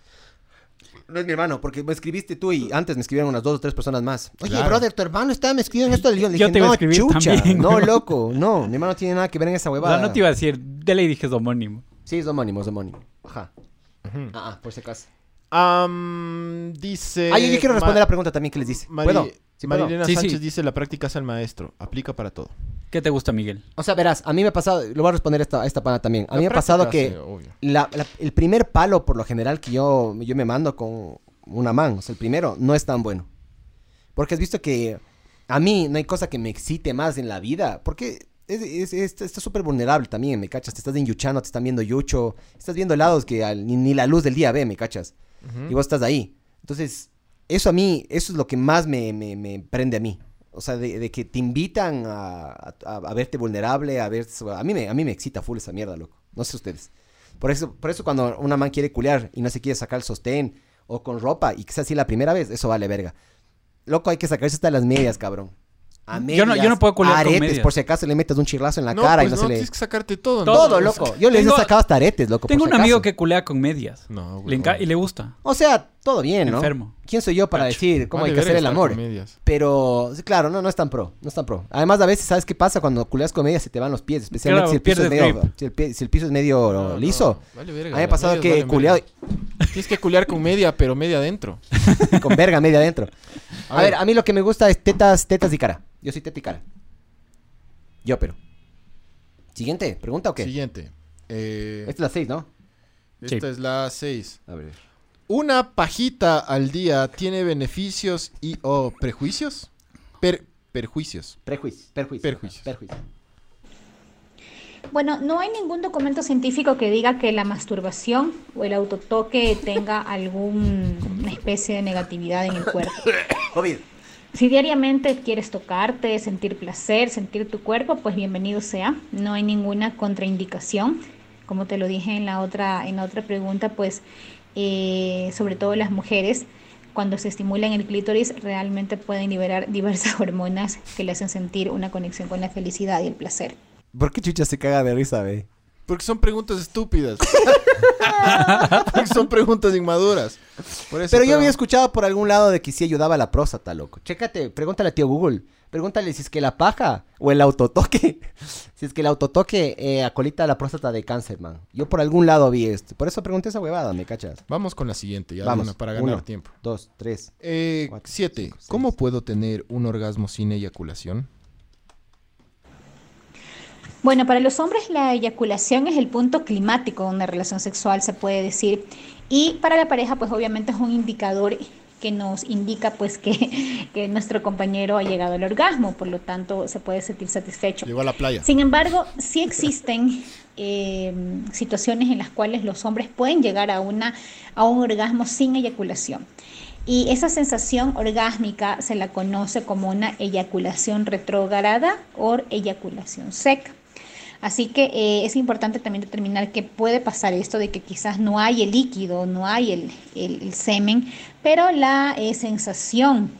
No es mi hermano, porque me escribiste tú y antes me escribieron unas dos o tres personas más. Oye, Claro. brother, tu hermano está, me escribió en esto del guion. Le Yo dije, te iba a no, escribir chucha, también, no, güey. loco, no. Mi hermano tiene nada que ver en esa O huevada. sea, no te iba a decir, de ley dije es homónimo. Sí, es homónimo, es homónimo. Ajá. Ah, ah, por si acaso. Am, dice. ah, yo, yo quiero responder Ma- la pregunta también que les dice. Mari- ¿Puedo? ¿Sí puedo? Marilena Sí, Sánchez sí. dice: La práctica es el maestro. Aplica para todo. ¿Qué te gusta, Miguel? O sea, verás, a mí me ha pasado, lo voy a responder a esta, a esta pana también. A La mí me ha pasado que sí, obvio. la- la- el primer palo, por lo general, que yo, yo me mando con una man, o sea, el primero, no es tan bueno. Porque has visto que a mí no hay cosa que me excite más en la vida. Porque es- es- es- estás súper vulnerable también, ¿me cachas? Te estás enyuchando, te están viendo yucho, estás viendo lados que al- ni, ni la luz del día ve, ¿me cachas? Y vos estás ahí. Entonces, eso a mí, eso es lo que más me, me, me prende a mí. O sea, de, de que te invitan a, a- a verte vulnerable, a ver... A mí, me, a mí me excita full esa mierda, loco. No sé ustedes. Por eso, por eso cuando una man quiere culear y no se quiere sacar el sostén o con ropa y que sea así la primera vez, eso vale verga. Loco, hay que sacarse hasta las medias, cabrón. A Yo no- yo no medias, puedo culear con aretes, medias. por si acaso le metes un chirlazo en la no, cara pues y no, no, se le... tienes que sacarte todo. ¿no? Todo, Todo. loco. Yo les he sacado hasta aretes, loco. por Tengo si un amigo acaso. que culea con medias. No, Le enca- y le gusta. O sea, todo bien, ¿no? Enfermo. ¿Quién soy yo para Cacho. decir cómo Vale hay que hacer el amor? con medias. Pero, claro, no, no es tan pro, no es tan pro. Además, a veces, ¿sabes qué pasa? Cuando culeas con medias se te van los pies, especialmente Claro, si, el piso es medio, si, el pie- si el piso es medio No, no, liso. vale verga, a mí me ha pasado medias que culeado verga. Tienes que culear con media, pero media adentro. (laughs) con verga media adentro. A, ver. a mí lo que me gusta es tetas, tetas y cara. Yo soy teta y cara. Yo, pero. Siguiente, ¿pregunta o qué? Siguiente. Eh, Esta es la 6, ¿no? esta Sí. es la 6. A ver. ¿Una pajita al día tiene beneficios y o prejuicios? Per- perjuicios. Prejuicio, perjuicio. Perjuicios. Perjuicio. Bueno, no hay ningún documento científico que diga que la masturbación o el autotoque tenga alguna especie de negatividad en el cuerpo. (coughs) Si diariamente quieres tocarte, sentir placer, sentir tu cuerpo, pues bienvenido sea. No hay ninguna contraindicación. Como te lo dije en la otra, en otra pregunta, pues eh, sobre todo las mujeres, cuando se estimulan el clítoris, realmente pueden liberar diversas (laughs) hormonas que le hacen sentir una conexión con la felicidad y el placer. ¿Por qué chucha se caga de risa, ve? Porque son preguntas estúpidas. (laughs) Porque son preguntas inmaduras. Por eso, Pero yo había escuchado por algún lado de que sí ayudaba a la próstata, loco. Chécate, pregúntale a tío Google. Pregúntale si es que la paja o el autotoque, (laughs) si es que el autotoque eh, acolita la próstata de cáncer, man. Yo por algún lado vi esto. Por eso pregunté esa huevada, ¿me cachas? Vamos con la siguiente, ya Vamos, una para ganar uno. tiempo. Dos, tres. Eh, Cuatro, siete. cinco. ¿Cómo puedo tener un orgasmo sin eyaculación? Bueno, para los hombres la eyaculación es el punto climático de una relación sexual, se puede decir. Y para la pareja, pues obviamente es un indicador que nos indica pues que, (laughs) que nuestro compañero ha llegado al orgasmo, por lo tanto se puede sentir satisfecho. Llegó a la playa. Sin embargo, sí existen (laughs) eh, situaciones en las cuales los hombres pueden llegar a, una, a un orgasmo sin eyaculación. Y esa sensación orgásmica se la conoce como una eyaculación retrógrada o eyaculación seca. Así que eh, es importante también determinar que puede pasar esto de que quizás no hay el líquido, no hay el, semen, pero la eh, sensación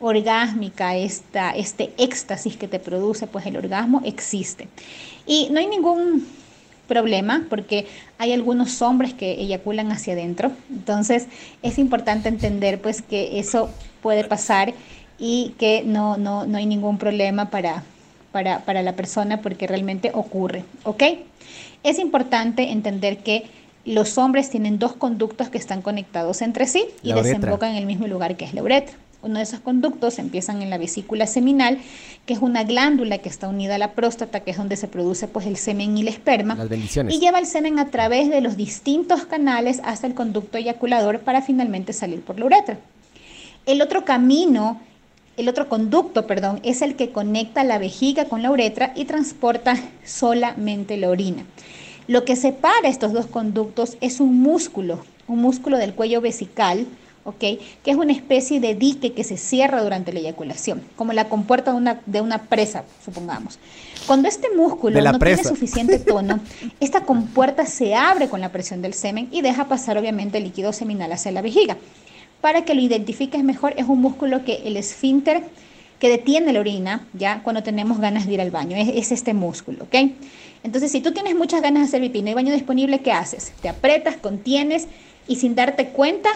orgásmica, esta, este éxtasis que te produce pues el orgasmo existe. Y no hay ningún problema porque hay algunos hombres que eyaculan hacia adentro. Entonces es importante entender pues que eso puede pasar y que no, no, no hay ningún problema para, para, para la persona porque realmente ocurre. ¿Ok? Es importante entender que los hombres tienen dos conductos que están conectados entre sí y desembocan en el mismo lugar que es la uretra. Uno de esos conductos empiezan en la vesícula seminal, que es una glándula que está unida a la próstata, que es donde se produce pues el semen y el esperma. Las bendiciones. Y lleva el semen a través de los distintos canales hasta el conducto eyaculador para finalmente salir por la uretra. El otro camino, el otro conducto, perdón, es el que conecta la vejiga con la uretra y transporta solamente la orina. Lo que separa estos dos conductos es un músculo, un músculo del cuello vesical, ¿ok? Que es una especie de dique que se cierra durante la eyaculación, como la compuerta de una, de una presa, supongamos. Cuando este músculo no tiene suficiente (laughs) tono, esta compuerta se abre con la presión del semen y deja pasar obviamente el líquido seminal hacia la vejiga. Para que lo identifiques mejor, es un músculo que el esfínter que detiene la orina, ya cuando tenemos ganas de ir al baño, es, es este músculo, ¿ok? Entonces, si tú tienes muchas ganas de hacer pipí, no hay baño disponible, ¿qué haces? Te aprietas, contienes y sin darte cuenta,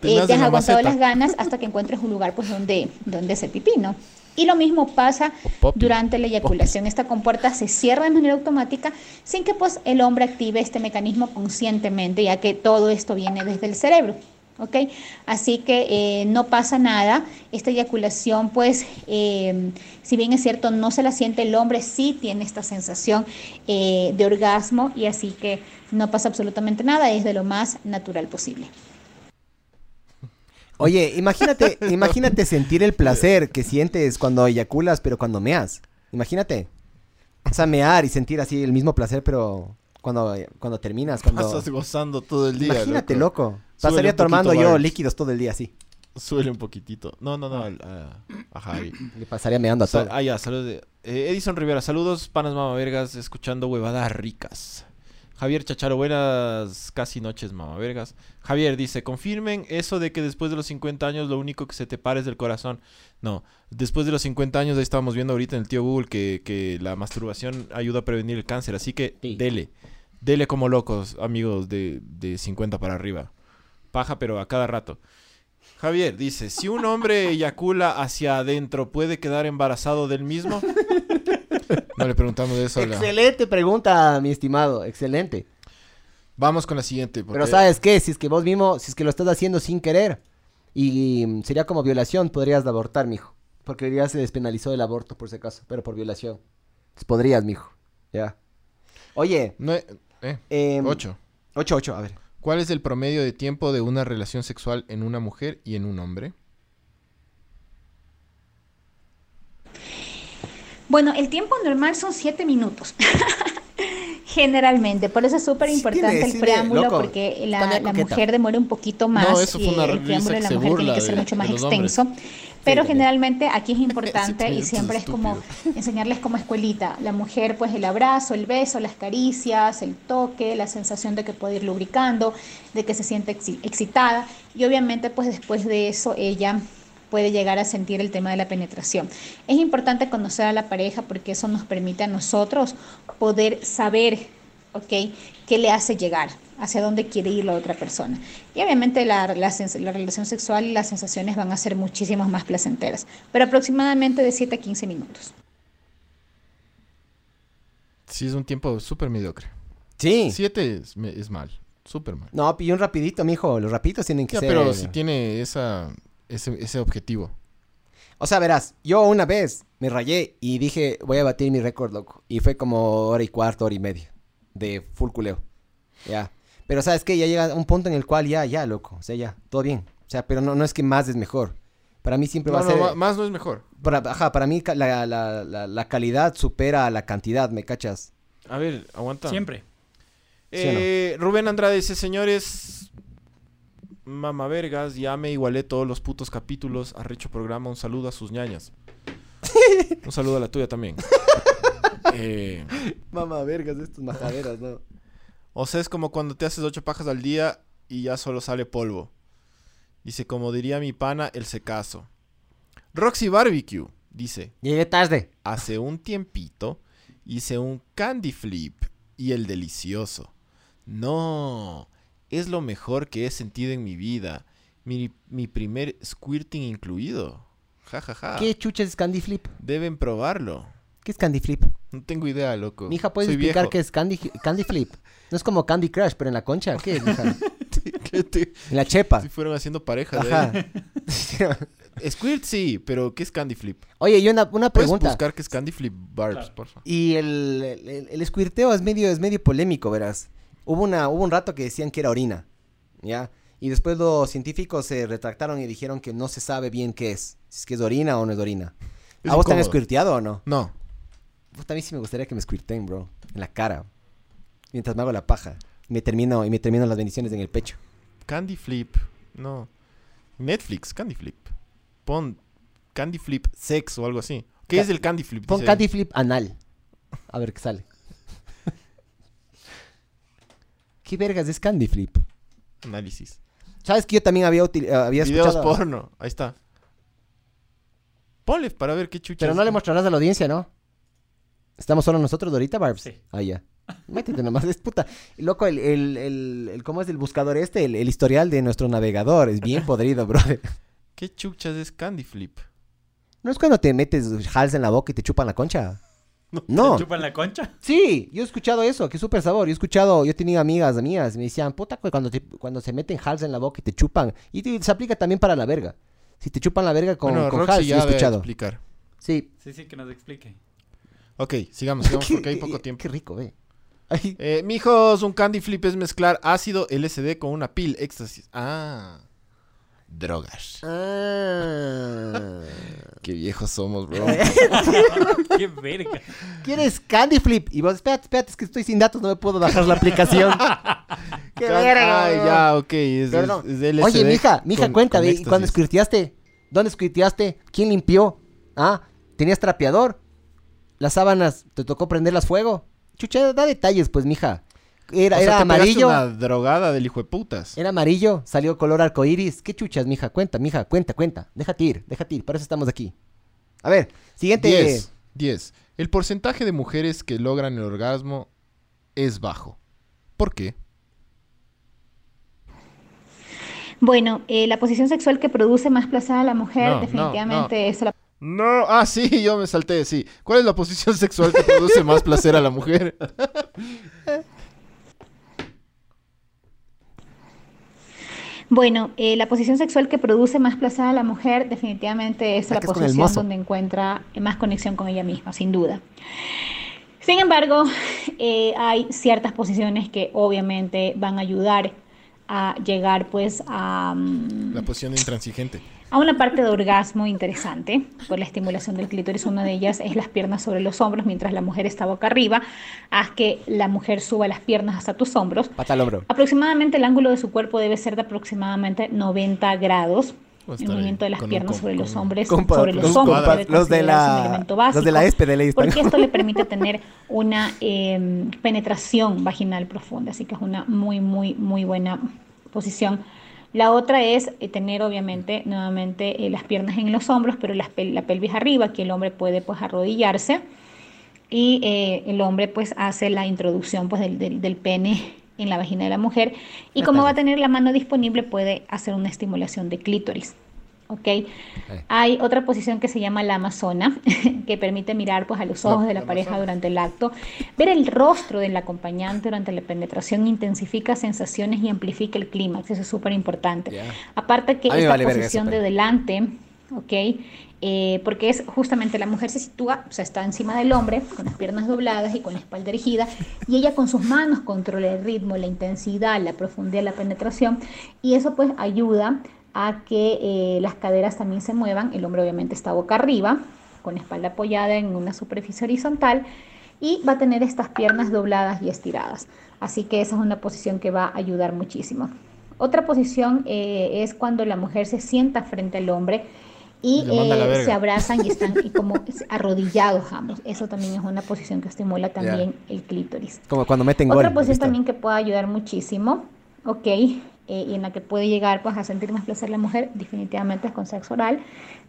Te eh, te has la aguantado maceta. las ganas hasta que encuentres un lugar pues donde, donde hacer pipí, ¿no? Y lo mismo pasa durante la eyaculación. Esta compuerta se cierra de manera automática sin que pues el hombre active este mecanismo conscientemente, ya que todo esto viene desde el cerebro. ¿Ok? Así que eh, no pasa nada. Esta eyaculación, pues, eh, si bien es cierto, no se la siente el hombre, sí tiene esta sensación eh, de orgasmo y así que no pasa absolutamente nada, es de lo más natural posible. Oye, imagínate, (laughs) imagínate sentir el placer que sientes cuando eyaculas, pero cuando meas. Imagínate. O sea, mear y sentir así el mismo placer, pero cuando, cuando terminas, cuando... Pasas gozando todo el día. Imagínate, loco. Pasaría tomando yo líquidos todo el día así. Suele un poquitito. No, no, no. al- a, a Javi. Le pasaría meando a Sa- todo. ah, ya, saludos. Eh, Edison Rivera, saludos, panas mamavergas, escuchando huevadas ricas. Javier Chacharo, buenas casi noches, mamavergas. Javier dice, confirmen eso de que después de los 50 años lo único que se te para es del corazón. No, después de los 50 años, ahí estábamos viendo ahorita en el tío Google que, que la masturbación ayuda a prevenir el cáncer. Así que Sí. dele, dele como locos, amigos de, de 50 para arriba. Paja, pero a cada rato. Javier dice, si un hombre eyacula hacia adentro, ¿puede quedar embarazado del mismo? No le preguntamos de eso. a la- Excelente pregunta, mi estimado. Excelente. Vamos con la siguiente. porque- Pero ¿sabes qué? Si es que vos mismo, si es que lo estás haciendo sin querer y mm, sería como violación, podrías abortar, mijo. Porque día se despenalizó el aborto, por si acaso, pero por violación. Entonces podrías, mijo. Ya. Oye, No, eh, eh, ocho. Ocho, ocho, a ver. ¿Cuál es el promedio de tiempo de una relación sexual en una mujer y en un hombre? Bueno, el tiempo normal son siete minutos. (laughs) Generalmente, por eso es súper importante el preámbulo, loco. porque la, mujer demora un poquito más. eso fue una y el preámbulo de la mujer tiene que ser mucho más hombres. Pero Sí, generalmente aquí es (laughs) importante y siempre es como enseñarles como escuelita. La mujer, pues el abrazo, el beso, las caricias, el toque, la sensación de que puede ir lubricando, de que se siente excitada. Y obviamente, pues después de eso, ella puede llegar a sentir el tema de la penetración. Es importante conocer a la pareja porque eso nos permite a nosotros poder saber, ¿ok? ¿Qué le hace llegar? ¿Hacia dónde quiere ir la otra persona? Y obviamente la, la, sens- la relación sexual y las sensaciones van a ser muchísimo más placenteras, pero aproximadamente de 7 a 15 minutos. Sí, es un tiempo súper mediocre. Sí. Siete es, me- es mal. Súper mal. No, y un rapidito, mijo. Los rapiditos tienen que Ya, ser... pero si tiene esa, ese, ese objetivo. O sea, verás, yo una vez me rayé y dije, voy a batir mi récord, loco. Y fue como hora y cuarto, hora y media de full culeo. Ya. Pero sabes que ya llega un punto en el cual ya, ya, loco. O sea, ya, todo bien. O sea, pero no, no es que más es mejor. Para mí siempre No, va a no, ser... más no es mejor. Para, ajá, para mí la, la- la- la calidad supera a la cantidad, ¿me cachas? A ver, aguanta. Siempre. ¿Sí o no? Eh, Rubén Andrade dice, señores, mamavergas, ya me igualé todos los putos capítulos, arrecho programa, un saludo a sus ñañas. (laughs) un saludo a la tuya también. (laughs) Eh, (laughs) Mamá vergas, estos majaderas, ¿no? o sea, es como cuando te haces ocho pajas al día y ya solo sale polvo. Dice, como diría mi pana, el secazo. Roxy Barbecue dice, Llegué tarde. hace un tiempito hice un candy flip y el delicioso. No, es lo mejor que he sentido en mi vida. Mi, mi primer squirting incluido. Ja, ja, ja. ¿Qué chucha es Candy Flip? Deben probarlo. ¿Qué es Candy Flip? No tengo idea, loco. Mija, ¿puedes Soy explicar viejo. qué es Candy, Candy Flip? No es como Candy Crush, pero en la concha. ¿Qué es, mija? (laughs) ¿Qué te- En la chepa. Si fueron haciendo pareja. de Ajá. (laughs) Squirt sí, pero ¿qué es candy flip? Oye, y una, una Puedes pregunta. buscar qué es candy flip barbs, Claro. porfa. Y el, el, el squirteo es medio, es medio polémico, verás. Hubo, una, hubo un rato que decían que era orina, ¿ya? Y después los científicos se retractaron y dijeron que no se sabe bien qué es. Si es que es orina o no es orina. Es ¿A vos te han incómodo. squirteado o no? No. Puta, a mí sí me gustaría que me squirten, bro. En la cara. Mientras me hago la paja. Y me termino, y me termino las bendiciones en el pecho. Candy Flip. No. Netflix, Candy Flip. Pon Candy Flip Sex o algo así. ¿Qué Ca- es el Candy Flip? Pon candy flip anal. A ver qué sale. (laughs) ¿Qué vergas es candy flip? Análisis. ¿Sabes que yo también había, eh, había Videos escuchado? porno. Ahí está. Ponle para ver qué chucha. Pero no le mostrarás a la audiencia, ¿no? ¿Estamos solo nosotros de ahorita, Barbs? Sí. Ah, ya. Métete nomás, es puta. Loco, el, el, el, el- ¿cómo es el buscador este? El, el historial de nuestro navegador. Es bien podrido, brother. (laughs) ¿Qué chuchas es Candy Flip? ¿No es cuando te metes hals en la boca y te chupan la concha? No. ¿Te chupan la concha? Sí, yo he escuchado eso, que súper sabor. Yo he escuchado, yo tenía amigas mías, me decían, puta, cuando, te- cuando se meten hals en la boca y te chupan. Y te- se aplica también para la verga. Si te chupan la verga con, bueno, con Roxy hals, yo he ya escuchado. explicar. Sí. Sí, sí, que nos explique. Ok, sigamos, sigamos (laughs) porque hay poco tiempo. Qué rico, ve. Ay, Eh, mijos, un Candy Flip es mezclar ácido LSD con una pil éxtasis. Ah. Drogas. Ah. (laughs) Qué viejos somos, bro. (laughs) ¡Qué verga! ¿Quieres Candy Flip? Y vos, espérate, espérate, es que estoy sin datos, no me puedo bajar la aplicación. ¡Qué Can- verga! Ay, ya, ok. Es, Perdón. es- es LSD Oye, mija, mija, con- cuéntame, con ¿y cuando éxtasis. squirteaste? ¿Dónde squirteaste? ¿Quién limpió? ¿Ah? ¿Tenías trapeador? ¿Las sábanas? ¿Te tocó prenderlas fuego? Chucha, da detalles, pues, mija. Era, O sea, era te amarillo. una drogada del hijo de putas. Era amarillo, salió color arcoíris. ¿Qué chuchas, mija? Cuenta, mija, cuenta, cuenta. Déjate ir, déjate ir, para eso estamos aquí. A ver, siguiente. 10. 10. El porcentaje de mujeres que logran el orgasmo es bajo. ¿Por qué? Bueno, eh, la posición sexual que produce más placer a la mujer No, no, definitivamente es la No, ah, sí, (laughs) yo me salté, sí. ¿Cuál es la posición (laughs) sexual que produce más placer a la mujer? (laughs) Bueno, eh, la posición sexual que produce más placer a la mujer definitivamente es La es posición donde encuentra más conexión con ella misma, sin duda. Sin embargo, eh, hay ciertas posiciones que obviamente van a ayudar a llegar pues a, mm, La posición de intransigente. a una parte de orgasmo interesante, por la estimulación del clítoris. Una de ellas es las piernas sobre los hombros, mientras la mujer está boca arriba. Haz que la mujer suba las piernas hasta tus hombros. Pata al hombro. Aproximadamente el ángulo de su cuerpo debe ser de aproximadamente 90 grados. El movimiento de las piernas sobre los hombres, sobre los hombros los de la- considerarse un elemento básico. los de la ESPE. Porque esto le permite (laughs) tener una eh, penetración vaginal profunda, así que es una muy, muy, muy buena posición. La otra es eh, tener obviamente nuevamente eh, las piernas en los hombros, pero pel- la pelvis arriba, que el hombre puede pues arrodillarse y eh, el hombre pues hace la introducción pues del, del- del pene en la vagina de la mujer y como va a tener la mano disponible puede hacer una estimulación de clítoris. ¿ok? Hay otra posición que se llama la amazona, (laughs) que permite mirar pues, a los ojos de la pareja durante el acto. Ver el rostro del acompañante durante la penetración intensifica sensaciones y amplifica el clímax, eso es súper importante. Aparte que esta vale posición eso, de delante, ¿ok? Eh, porque es justamente la mujer se sitúa, o sea, está encima del hombre, con las piernas dobladas y con la espalda erigida, y ella con sus manos controla el ritmo, la intensidad, la profundidad, la penetración, y eso pues ayuda a que eh, las caderas también se muevan. El hombre obviamente está boca arriba, con la espalda apoyada en una superficie horizontal, y va a tener estas piernas dobladas y estiradas. Así que esa es una posición que va a ayudar muchísimo. Otra posición eh, es cuando la mujer se sienta frente al hombre y eh, se abrazan y están y como arrodillados ambos. Eso también es una posición que estimula también el clítoris. Como cuando meten gol. Otra posición ¿viste? también que puede ayudar muchísimo, ok, eh, y en la que puede llegar pues, a sentir más placer la mujer, definitivamente es con sexo oral.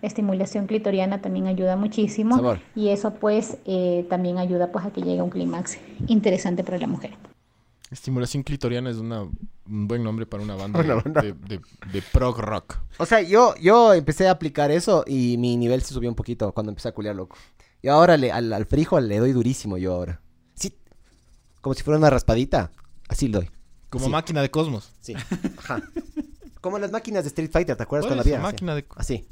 La estimulación clitoriana también ayuda muchísimo. Sabor. Y eso pues eh, también ayuda pues, a que llegue a un clímax interesante para la mujer. Estimulación clitoriana es una, un buen nombre para una banda, (laughs) Una de- banda. De, de- de prog rock. O sea, yo, yo empecé a aplicar eso y mi nivel se subió un poquito cuando empecé a culiar, loco. Y ahora le- al, al frijol le doy durísimo yo ahora. Sí, como si fuera una raspadita. Así le doy. Como máquina de cosmos. Sí. Ajá. Como las máquinas de Street Fighter, ¿te acuerdas ¿Cuál cuando es había? máquina de Así.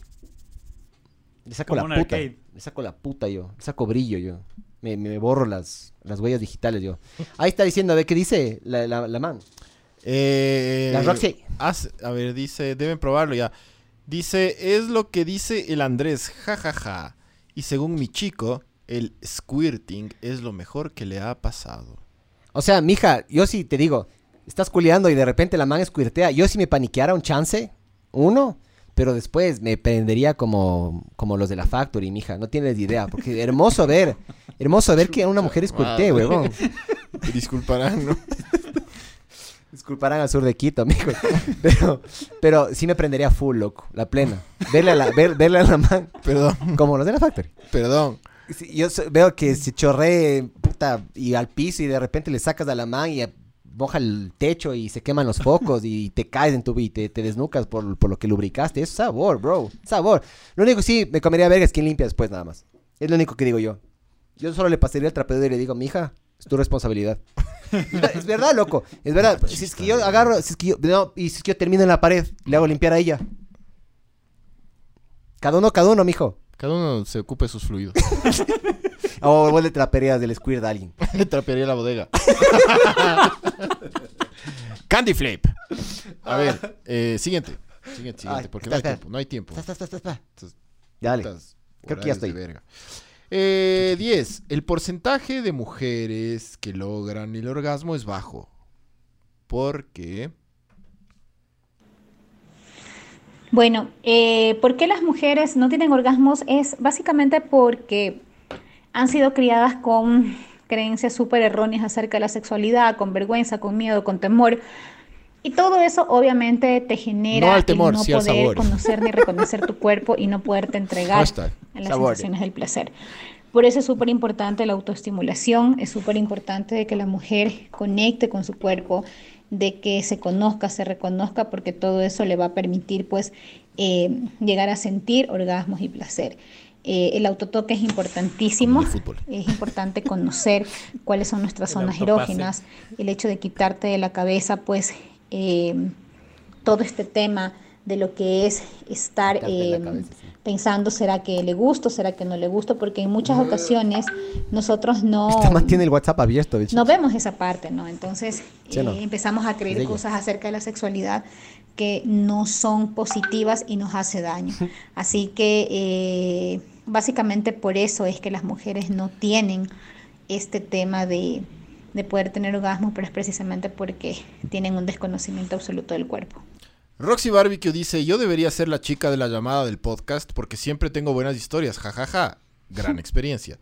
Le saco Como la puta. arcade. Le saco la puta yo. Le saco brillo yo. Me, me borro las, las huellas digitales yo. Ahí está diciendo, a ver qué dice la, la, la man. Eh, La Roxy. haz- a ver, dice, deben probarlo ya. Dice, es lo que dice el Andrés, jajaja. Y según mi chico, el squirting es lo mejor que le ha pasado. O sea, mija, yo sí te digo, estás culiando y de repente la man squirtea. Yo si me paniqueara un chance, uno, pero después me prendería como, como los de la Factory, mija. No tienes idea, porque (laughs) hermoso ver, hermoso ver que una mujer squirtee, huevón. (laughs) Disculparán, ¿no? (laughs) Disculparán al sur de Quito, (laughs) amigo. Pero, pero sí me prendería full, loco, la plena. Verle a la, ver- verle a la man Perdón, como los de la Factory. perdón. Sí, Yo so- veo que se chorree puta, y al piso y de repente le sacas a la man y moja el techo y se queman los focos y te caes en tu y te, te desnucas por, por lo que lubricaste. Es sabor, bro. Sabor. Lo único que sí me comería verga es quien limpia después nada más. Es lo único que digo yo. Yo solo le pasaría el trapeador y le digo, mija, es tu responsabilidad. es verdad, loco. Es verdad. Si es que yo agarro, si es que yo, no, y si es que yo termino en la pared, le hago limpiar a ella. Cada uno, cada uno, mijo. Cada uno se ocupe de sus fluidos. (laughs) O vos le traperías del squirt a alguien. (laughs) Le trapearía la bodega. (laughs) Candy Flip. A ver, eh, siguiente. Siguiente, siguiente, Ay, porque no hay tiempo. No hay tiempo. Entonces, Dale. Creo que ya estoy. verga. Eh, 10. El porcentaje de mujeres que logran el orgasmo es bajo. Porque... Bueno, eh, ¿por qué las mujeres no tienen orgasmos? Es básicamente porque han sido criadas con creencias súper erróneas acerca de la sexualidad, con vergüenza, con miedo, con temor. Y todo eso obviamente te genera No al temor, el no sí al poder sabor. conocer ni reconocer tu (laughs) cuerpo y no poderte entregar Hashtag. a las Sabor. sensaciones del placer. Por eso es súper importante la autoestimulación, es súper importante de que la mujer conecte con su cuerpo, de que se conozca, se reconozca, porque todo eso le va a permitir pues eh, llegar a sentir orgasmos y placer. Eh, el autotoque es importantísimo, es importante conocer cuáles son nuestras El zonas autopase. erógenas, el hecho de quitarte de la cabeza pues eh, todo este tema de lo que es estar eh, cabeza, sí. pensando, ¿será que le gusto? ¿Será que no le gusto? Porque en muchas ocasiones nosotros no, Esta man tiene el WhatsApp abierto, bicho. no vemos esa parte, ¿no? Entonces ¿Sí o no? eh, empezamos a creer cosas acerca de la sexualidad que no son positivas y nos hace daño. (laughs) Así que eh, básicamente por eso es que las mujeres no tienen este tema de, de poder tener orgasmo, pero es precisamente porque tienen un desconocimiento absoluto del cuerpo. Roxy Barbecue dice, yo debería ser la chica de la llamada del podcast porque siempre tengo buenas historias, jajaja, gran (laughs) experiencia.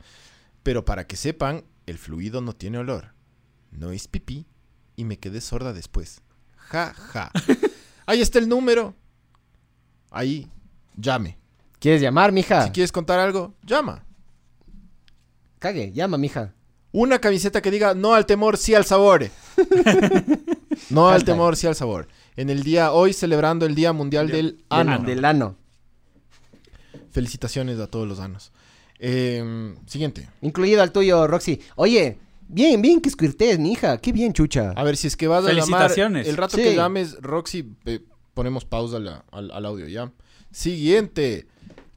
Pero para que sepan, el fluido no tiene olor, no es pipí y me quedé sorda después. Ja, ja. (laughs) Ahí está el número. Ahí, llame. ¿Quieres llamar, mija? Si quieres contar algo, llama. cague. Llama, mija. Una camiseta que diga no al temor, sí al sabor. (laughs) no al temor, sí al sabor. En el día hoy celebrando el Día Mundial del Ano. Del ano. Felicitaciones a todos los anos. Eh, siguiente. Incluido al tuyo, Roxy. Oye, bien, bien que squirtes, mi hija. Qué bien, chucha. A ver, si es que vas a llamar, Felicitaciones. el rato Sí. que llames, Roxy, eh, ponemos pausa la- al, al audio, ¿ya? Siguiente.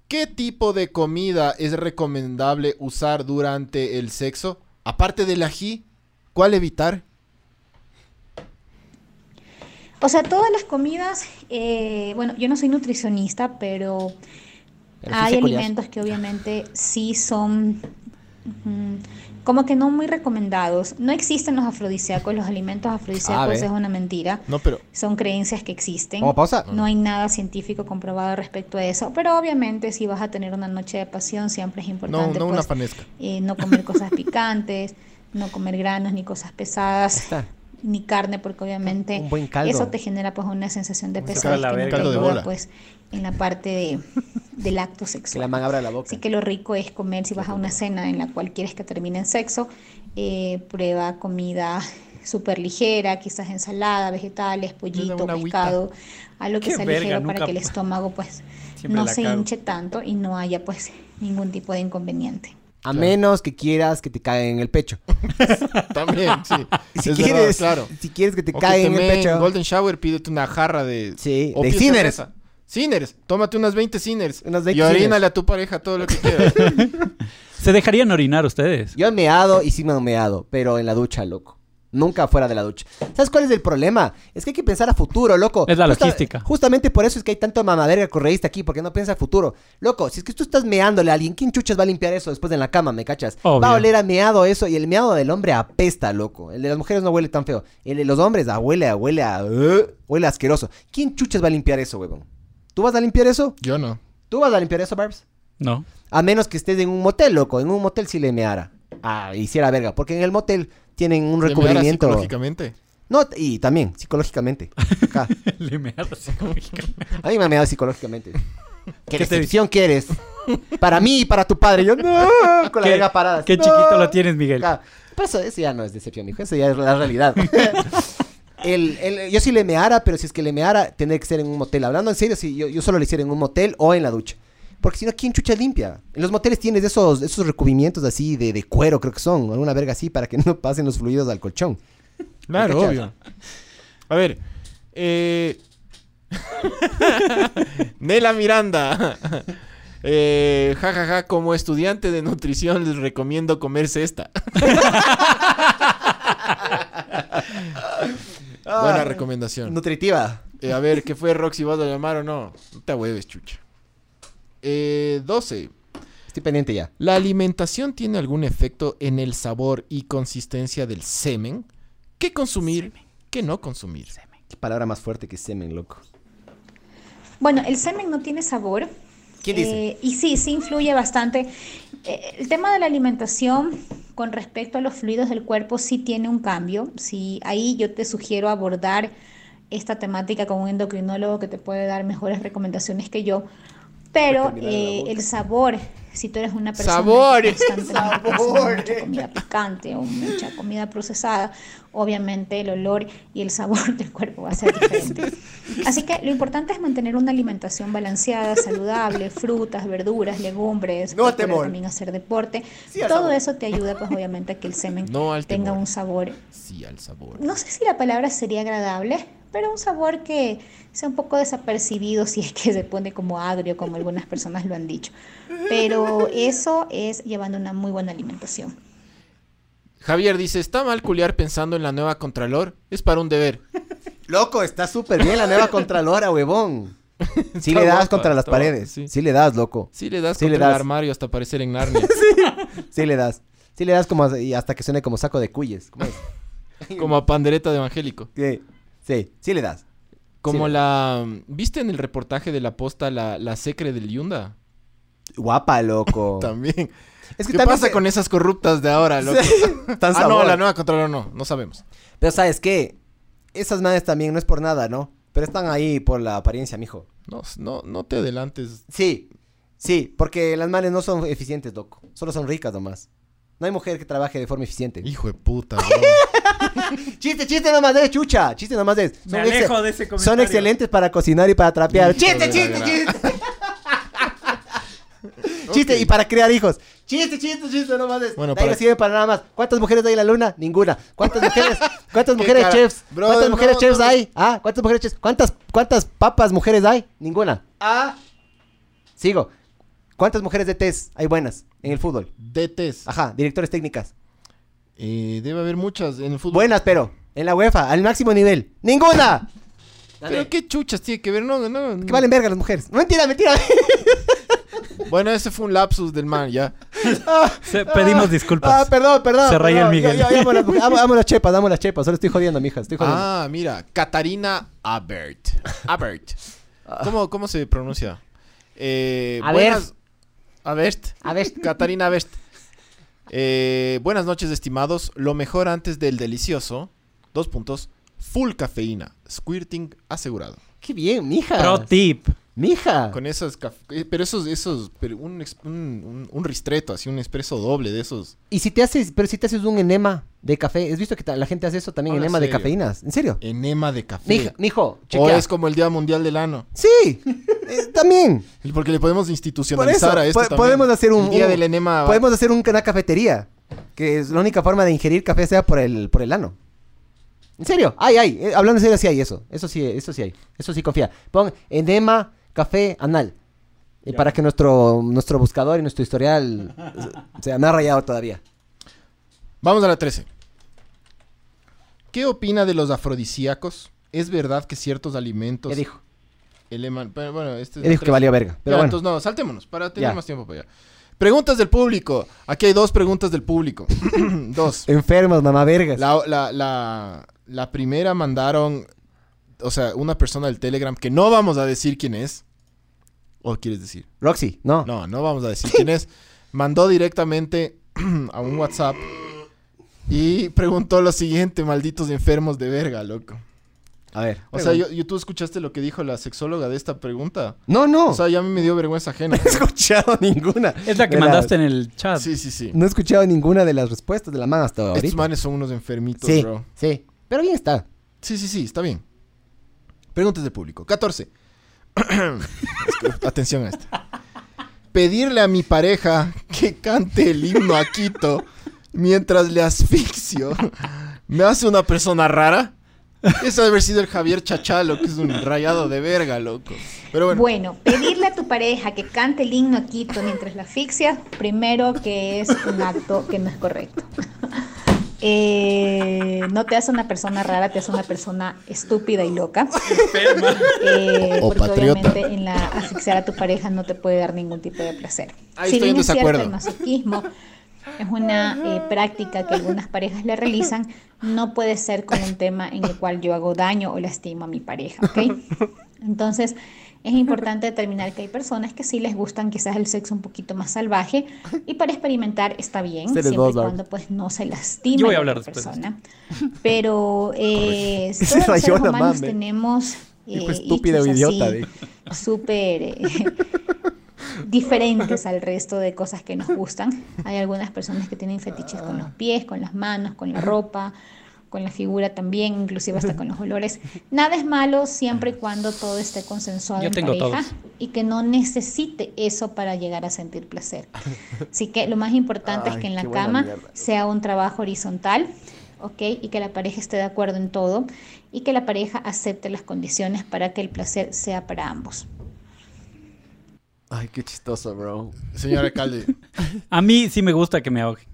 ¿Qué tipo de comida es recomendable usar durante el sexo? Aparte del ají, ¿cuál evitar? O sea, todas las comidas, eh, bueno, yo no soy nutricionista, pero, hay alimentos que obviamente sí son como que no muy recomendados. No existen los afrodisíacos, los alimentos afrodisíacos ve. es una mentira. No, pero Son creencias que existen. ¿Vamos a pausa? No hay nada científico comprobado respecto a eso, pero obviamente si vas a tener una noche de pasión siempre es no, importante no una pues, eh, no comer cosas picantes, no comer granos ni cosas pesadas, ni carne, porque obviamente Un buen caldo. eso te genera pues una sensación de pesadez que no te ayuda pues en la parte de, del acto Que la sexual. man abra la boca. Así que lo rico es comer, si vas a una cena en la cual quieres que termine en sexo, eh, prueba comida súper ligera, quizás ensalada, vegetales, pollito, agüita. pescado, algo que Qué sea verga, ligero para que el estómago pues Siempre no se cago. hinche tanto y no haya pues ningún tipo de inconveniente. A menos que quieras que te caiga en el pecho. (laughs) También, sí. Si Es quieres, verdad, claro. si quieres que te caiga en el pecho. Golden Shower, pídete una jarra de... Sí, o de Sinners. Sinners. Tómate unas 20 Sinners. Unas 20 y orínale a tu pareja todo lo que quieras. (laughs) ¿Se dejarían orinar ustedes? Yo he meado y sí me he meado, pero en la ducha, loco. Nunca fuera de la ducha. ¿Sabes cuál es el problema? Es que hay que pensar a futuro, loco. Es la logística. Justamente por eso es que hay tanto mamaverga correísta aquí, porque no piensa a futuro. Loco, si es que tú estás meándole a alguien, ¿quién chuchas va a limpiar eso después en la cama, me cachas? Obvio. Va a oler a meado eso y el meado del hombre apesta, loco. El de las mujeres no huele tan feo. El de los hombres ah, huele a, huele a, uh, huele asqueroso. ¿Quién chuchas va a limpiar eso, huevón? ¿Tú vas a limpiar eso? Yo no. ¿Tú vas a limpiar eso, Barbs? No. A menos que estés en un motel, loco. En un motel sí le meara. Ah, hiciera verga. Porque en el motel tienen un ¿De mear recubrimiento. psicológicamente? No, y también, psicológicamente. Ajá. (laughs) Le me hago psicológicamente. A mí me ha meado psicológicamente. (laughs) ¿Qué, ¿Qué te decepción quieres? Para mí y para tu padre. Yo, no. (laughs) Con la verga parada. Qué No. chiquito lo tienes, Miguel. Claro. Pero eso, eso ya no es decepción, hijo. Eso ya es la realidad. El- el- yo sí le meara, pero si es que le meara, tendría que ser en un motel. Hablando en serio, si yo, yo solo le hiciera en un motel o en la ducha. Porque si no, ¿quién chucha limpia? En los moteles tienes esos, esos recubrimientos así de, de cuero, creo que son, alguna verga así, para que no (laughs) pasen los fluidos al colchón. Claro, obvio. A ver. Eh... (laughs) Nela Miranda. (laughs) Eh, ja, ja, ja, como estudiante de nutrición les recomiendo comerse esta. Buena recomendación. Nutritiva. Eh, a ver, ¿qué fue Roxy? ¿Vas a llamar o no? No te hueves, chucha. Eh, 12. Estoy pendiente ya. ¿La alimentación tiene algún efecto en el sabor y consistencia del semen? ¿Qué consumir? ¿Qué no consumir? Qué palabra más fuerte que semen, loco. Bueno, el semen no tiene sabor. ¿Quién dice? Eh, y sí, sí influye bastante. Eh, el tema de la alimentación con respecto a los fluidos del cuerpo sí tiene un cambio. Sí, ahí yo te sugiero abordar esta temática con un endocrinólogo que te puede dar mejores recomendaciones que yo. Pero eh, el sabor, si tú eres una persona Sabor. que constantemente (laughs) consume Sabor. mucha comida picante o mucha comida procesada, obviamente el olor y el sabor (laughs) del cuerpo va a ser diferente. Así que lo importante es mantener una alimentación balanceada, saludable, (laughs) frutas, verduras, legumbres, No también hacer deporte. Sí Todo eso te ayuda pues obviamente a que el semen No tenga un sabor, Sí, al sabor. no sé si la palabra sería agradable, pero un sabor que sea un poco desapercibido (laughs) si es que se pone como agrio, como algunas personas lo han dicho. Pero eso es llevando una muy buena alimentación. Javier dice, ¿está mal culiar pensando en la nueva Contralor? Es para un deber. (laughs) Loco, está súper bien la nueva Contralora, huevón. (laughs) Sí le das guapa, contra las paredes. sí. Sí. le das, loco. Sí le das Sí contra le el das. armario hasta aparecer en Narnia. Sí le das. Sí le das como y hasta que suene como saco de cuyes. ¿Cómo es? como a pandereta de evangélico. Sí, sí, sí le das. Como Sí. la... ¿Viste en el reportaje de la posta la, la secre del Yunda? Guapa, loco. (laughs) También. Es que ¿Qué también pasa se- con esas corruptas de ahora, loco? (laughs) Tan ah, no, la nueva Contralor no. No sabemos. Pero ¿sabes qué? Esas madres también no es por nada, ¿no? Pero están ahí por la apariencia, mijo. No, no, no te adelantes. Sí, sí, porque las manes no son eficientes, loco. Solo son ricas nomás. No hay mujer que trabaje de forma eficiente. Hijo de puta, bro. (laughs) Chiste, chiste nomás de chucha. Chiste nomás de. Me ex- alejo de ese Son comentario. excelentes para cocinar y para trapear. Hijo Chiste, de chiste, chiste. (laughs) Chiste, y para criar hijos. Chiste, chiste, chiste, nomás de. Bueno, para- no sirve para nada más. ¿Cuántas mujeres hay en la luna? Ninguna. ¿Cuántas mujeres? (laughs) ¿Cuántas ¿Qué mujeres cara? chefs? Brother, ¿Cuántas mujeres no, chefs no. hay? Ah, ¿cuántas mujeres chefs? ¿Cuántas, cuántas papas mujeres hay? Ninguna. Ah. Sigo. ¿Cuántas mujeres de test hay buenas en el fútbol? DTs. Ajá, directores técnicas. Eh, debe haber muchas en el fútbol. Buenas, pero en la UEFA, al máximo nivel. ¡Ninguna! Pero qué chuchas tiene que ver, no, no. Que valen verga las mujeres. Mentira, mentira. (laughs) Bueno, ese fue un lapsus del man, ya. (laughs) Se- pedimos disculpas. Ah, perdón, perdón. Se rayó el. Miguel. Amo, las, mujeres. (laughs) amo- amo las chepas, amo las chepas. Solo estoy jodiendo, mija. Estoy jodiendo. Ah, mira, Catarina Abert. Abert. ¿Cómo, cómo se pronuncia? Eh, A buenas... Abert. A ver. Catarina Abert. Eh, buenas noches, estimados. Lo mejor antes del delicioso. Dos puntos. Full cafeína. Squirting asegurado. Qué bien, mija. Pro tip. Mija. Con esas... caf- eh, Pero esos... esos pero un, un, un- ristreto, así un expreso doble de esos. Y si te haces, pero si te haces un enema de café, ¿has visto que la gente hace eso también, Habla enema de cafeínas? ¿En serio? Enema de café. Mija, mijo, o chequea. es como el Día Mundial del Ano. Sí, eh, también. (laughs) Porque le podemos institucionalizar eso, a esto po- también. podemos hacer un... Día un- del enema. Podemos hacer un- una cafetería. Que es la única forma de ingerir café sea por el, por el ano. ¿En serio? Ay, ay. eh, hablando en serio, sí hay eso. Eso sí, eso sí hay. Eso sí confía. Pon enema, café, anal. Y para que nuestro, nuestro buscador y nuestro historial se- se me ha rayado todavía. Vamos a la 13. ¿Qué opina de los afrodisíacos? ¿Es verdad que ciertos alimentos Ya dijo. eleman- pero bueno, este es la dijo que 13. valía verga. Pero Ya, bueno. entonces no, saltémonos para tener Ya. más tiempo para allá. Preguntas del público. Aquí hay dos preguntas del público. (coughs) (coughs) dos. Enfermos, mamá vergas. La, la, la, la primera mandaron, o sea, una persona del Telegram que no vamos a decir quién es. ¿O quieres decir? Roxy, no. No, no vamos a decir quién es. Mandó directamente (clears throat) a un WhatsApp y preguntó lo siguiente, malditos enfermos de verga, loco. A ver. O sea, yo, yo- tú escuchaste lo que dijo la sexóloga de esta pregunta. No, no. O sea, ya a mí me dio vergüenza ajena. (laughs) no he escuchado ninguna. Es la que de mandaste en el chat. Sí, sí, sí. No he escuchado ninguna de las respuestas de la man hasta ahorita. Estos manes son unos enfermitos, Sí, bro. sí. Pero bien está. Sí, sí, sí, está bien. Preguntas del público. 14. Atención a esto. Pedirle a mi pareja que cante el himno a Quito mientras le asfixio. ¿Me hace una persona rara? Eso debe haber sido el Javier Chachalo, que es un rayado de verga, loco. Pero bueno, Bueno, pedirle a tu pareja que cante el himno a Quito mientras la asfixia, primero que es un acto que no es correcto. Eh, no te hace una persona rara, te hace una persona estúpida y loca. Eh, O porque patriota. obviamente en la asfixiar a tu pareja no te puede dar ningún tipo de placer. Ahí si estoy en bien es cierto, desacuerdo. el masoquismo es una eh, práctica que algunas parejas le realizan, no puede ser con un tema en el cual yo hago daño o lastimo a mi pareja, ¿ok? (laughs) Entonces, es importante determinar que hay personas que sí les gustan quizás el sexo un poquito más salvaje y para experimentar está bien, Ustedes siempre y cuando pues no se lastime Yo voy a a la hablar después de persona. (laughs) Pero eh, Se (laughs) todos los seres la humanos mame. tenemos eh, estúpida o ichus idiota, (laughs) súper eh, diferentes al resto de cosas que nos gustan. Hay algunas personas que tienen fetiches con los pies, con las manos, con la ropa, con la figura también, inclusive hasta con los olores. Nada es malo siempre y cuando todo esté consensuado Yo en tengo pareja todos. y que no necesite eso para llegar a sentir placer. Así que lo más importante es Ay, que en la cama mierda. sea un trabajo horizontal, ¿ok? Y que la pareja esté de acuerdo en todo y que la pareja acepte las condiciones para que el placer sea para ambos. Ay, qué chistoso, bro. señor alcalde, (laughs) A mí sí me gusta que me ahogue.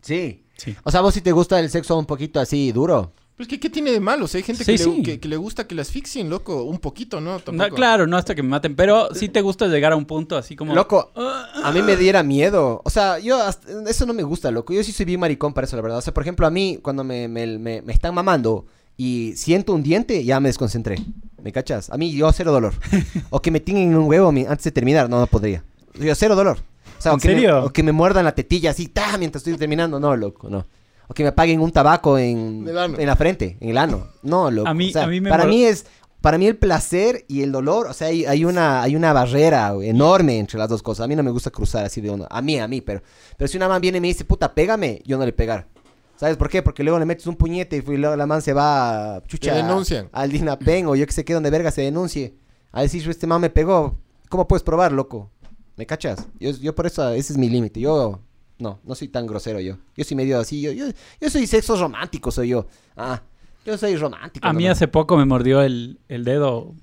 Sí. Sí. O sea, vos si te gusta el sexo un poquito así duro. pues ¿qué, qué tiene de malo? O sea, hay gente Sí, que, le, sí. que- que le gusta que le asfixien, loco, un poquito, ¿no? No, claro, no hasta que me maten, pero sí te gusta llegar a un punto así como... Loco, a mí me diera miedo. O sea, yo hasta- eso no me gusta, loco. Yo sí soy bien maricón para eso, la verdad. O sea, por ejemplo, a mí cuando me, me- me- me están mamando y siento un diente, ya me desconcentré. ¿Me cachas? A mí yo cero dolor. (laughs) o que me tienen un huevo antes de terminar, no, no podría. Yo cero dolor. O sea, ¿En o que, me, serio? o que me muerdan la tetilla así, ¡ta! mientras estoy terminando. No, loco, no. O que me apaguen un tabaco en, En la frente, en el ano. No, loco. A mí- O sea, a mí me para mí es... para mí el placer y el dolor, o sea, hay, hay una, hay una barrera enorme entre las dos cosas. A mí no me gusta cruzar así de uno. A mí, a mí, pero, pero si una man viene y me dice, puta, pégame, yo no le pegar. ¿Sabes por qué? Porque luego le metes un puñete y luego la man se va, chucha, Te denuncian. al Dinapen o yo que sé qué, donde verga se denuncie. A decir, este man me pegó. ¿Cómo puedes probar, loco? ¿Me cachas? Yo, yo por eso, ese es mi límite. Yo, no, no soy tan grosero yo. Yo soy medio así, yo, yo, yo soy sexo romántico, soy yo. Ah, yo soy romántico. A mí hace poco me mordió el, el dedo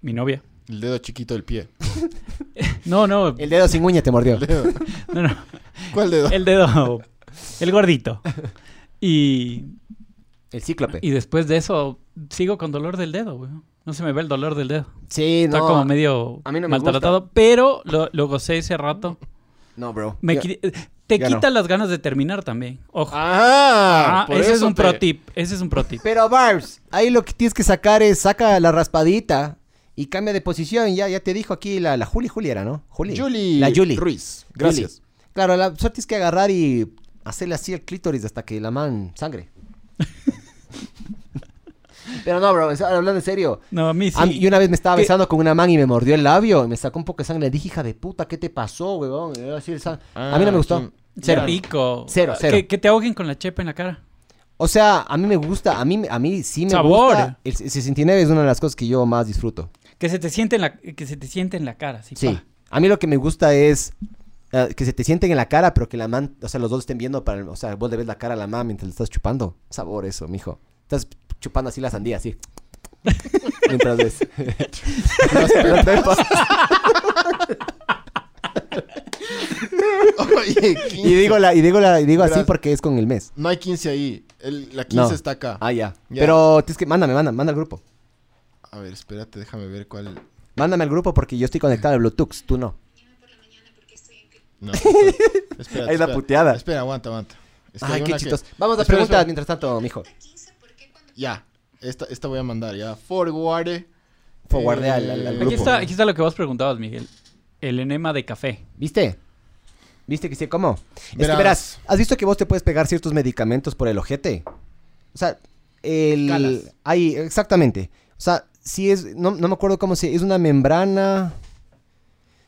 mi novia. El dedo chiquito del pie. (laughs) No, no, El dedo sin uña te mordió. El dedo. (laughs) no, no. ¿Cuál dedo? El dedo, el gordito. (laughs) Y, El cíclope. y después de eso sigo con dolor del dedo, güey. No se me ve el dolor del dedo. Sí, Está no. como medio a mí no me maltratado, pero lo, lo gocé ese rato. No, bro. Me Yo- qui- te quita las ganas de terminar también. Ojo. Ah, Ah, ese es un te- pro tip. Ese es un pro tip. Pero Barbs, ahí lo que tienes que sacar es saca la raspadita y cambia de posición. Ya, ya te dijo aquí la, la Juli, Juli era, ¿no? Juli. Julie La Juli. Ruiz. Gracias. Juli. Claro, la suerte es que agarrar y hacerle así el clítoris hasta que la man sangre. (laughs) Pero no, bro, hablando en serio. No, a mí sí. A mí- y una vez me estaba ¿Qué? besando con una man y me mordió el labio y me sacó un poco de sangre. Le dije, hija de puta, ¿qué te pasó, weón? Y era así el sang- a mí no me gustó. ¿quién? Cero. Rico. Cero, cero. Que, que te ahoguen con la chepa en la cara. O sea, a mí me gusta, a mí, a mí sí me Sabor. gusta. El 69 es una de las cosas que yo más disfruto. Que se te siente en la, que se te siente en la cara. Sí. Sí. pa. A mí lo que me gusta es eh, que se te sienten en la cara, pero que la man, o sea, los dos estén viendo para, el- o sea, vos le ves la cara a la man mientras le estás chupando. Sabor eso, mijo. Estás chupando así la sandía, así. (laughs) mientras ves. Las (laughs) pepas. Oye, 15. y digo la, y digo la, y digo así porque es con el mes. No hay 15 ahí. El- la 15 No. está acá. Ah, ya. Ya. Pero tienes que, mándame, mándame, manda al grupo. A ver, espérate, déjame ver cuál. Mándame al grupo porque yo estoy conectado al Bluetooth, tú no. No. (laughs) espérate, espérate, Ahí la espera. puteada. Espera, aguanta, aguanta. Es que hay Ay, qué una que- chistoso. Vamos a Espera, preguntas espera. mientras tanto, mijo. Ya. Esta, esta voy a mandar ya. Forward. Forwardé al- al- al Eh, grupo. Aquí está, aquí está lo que vos preguntabas, Miguel. El enema de café. ¿Viste? ¿Viste que sí? ¿Cómo? Es que Verás. ¿has visto que vos te puedes pegar ciertos medicamentos por el ojete? O sea, el... Calas. Ahí, exactamente. O sea, si es... No, no me acuerdo cómo se... Es una membrana...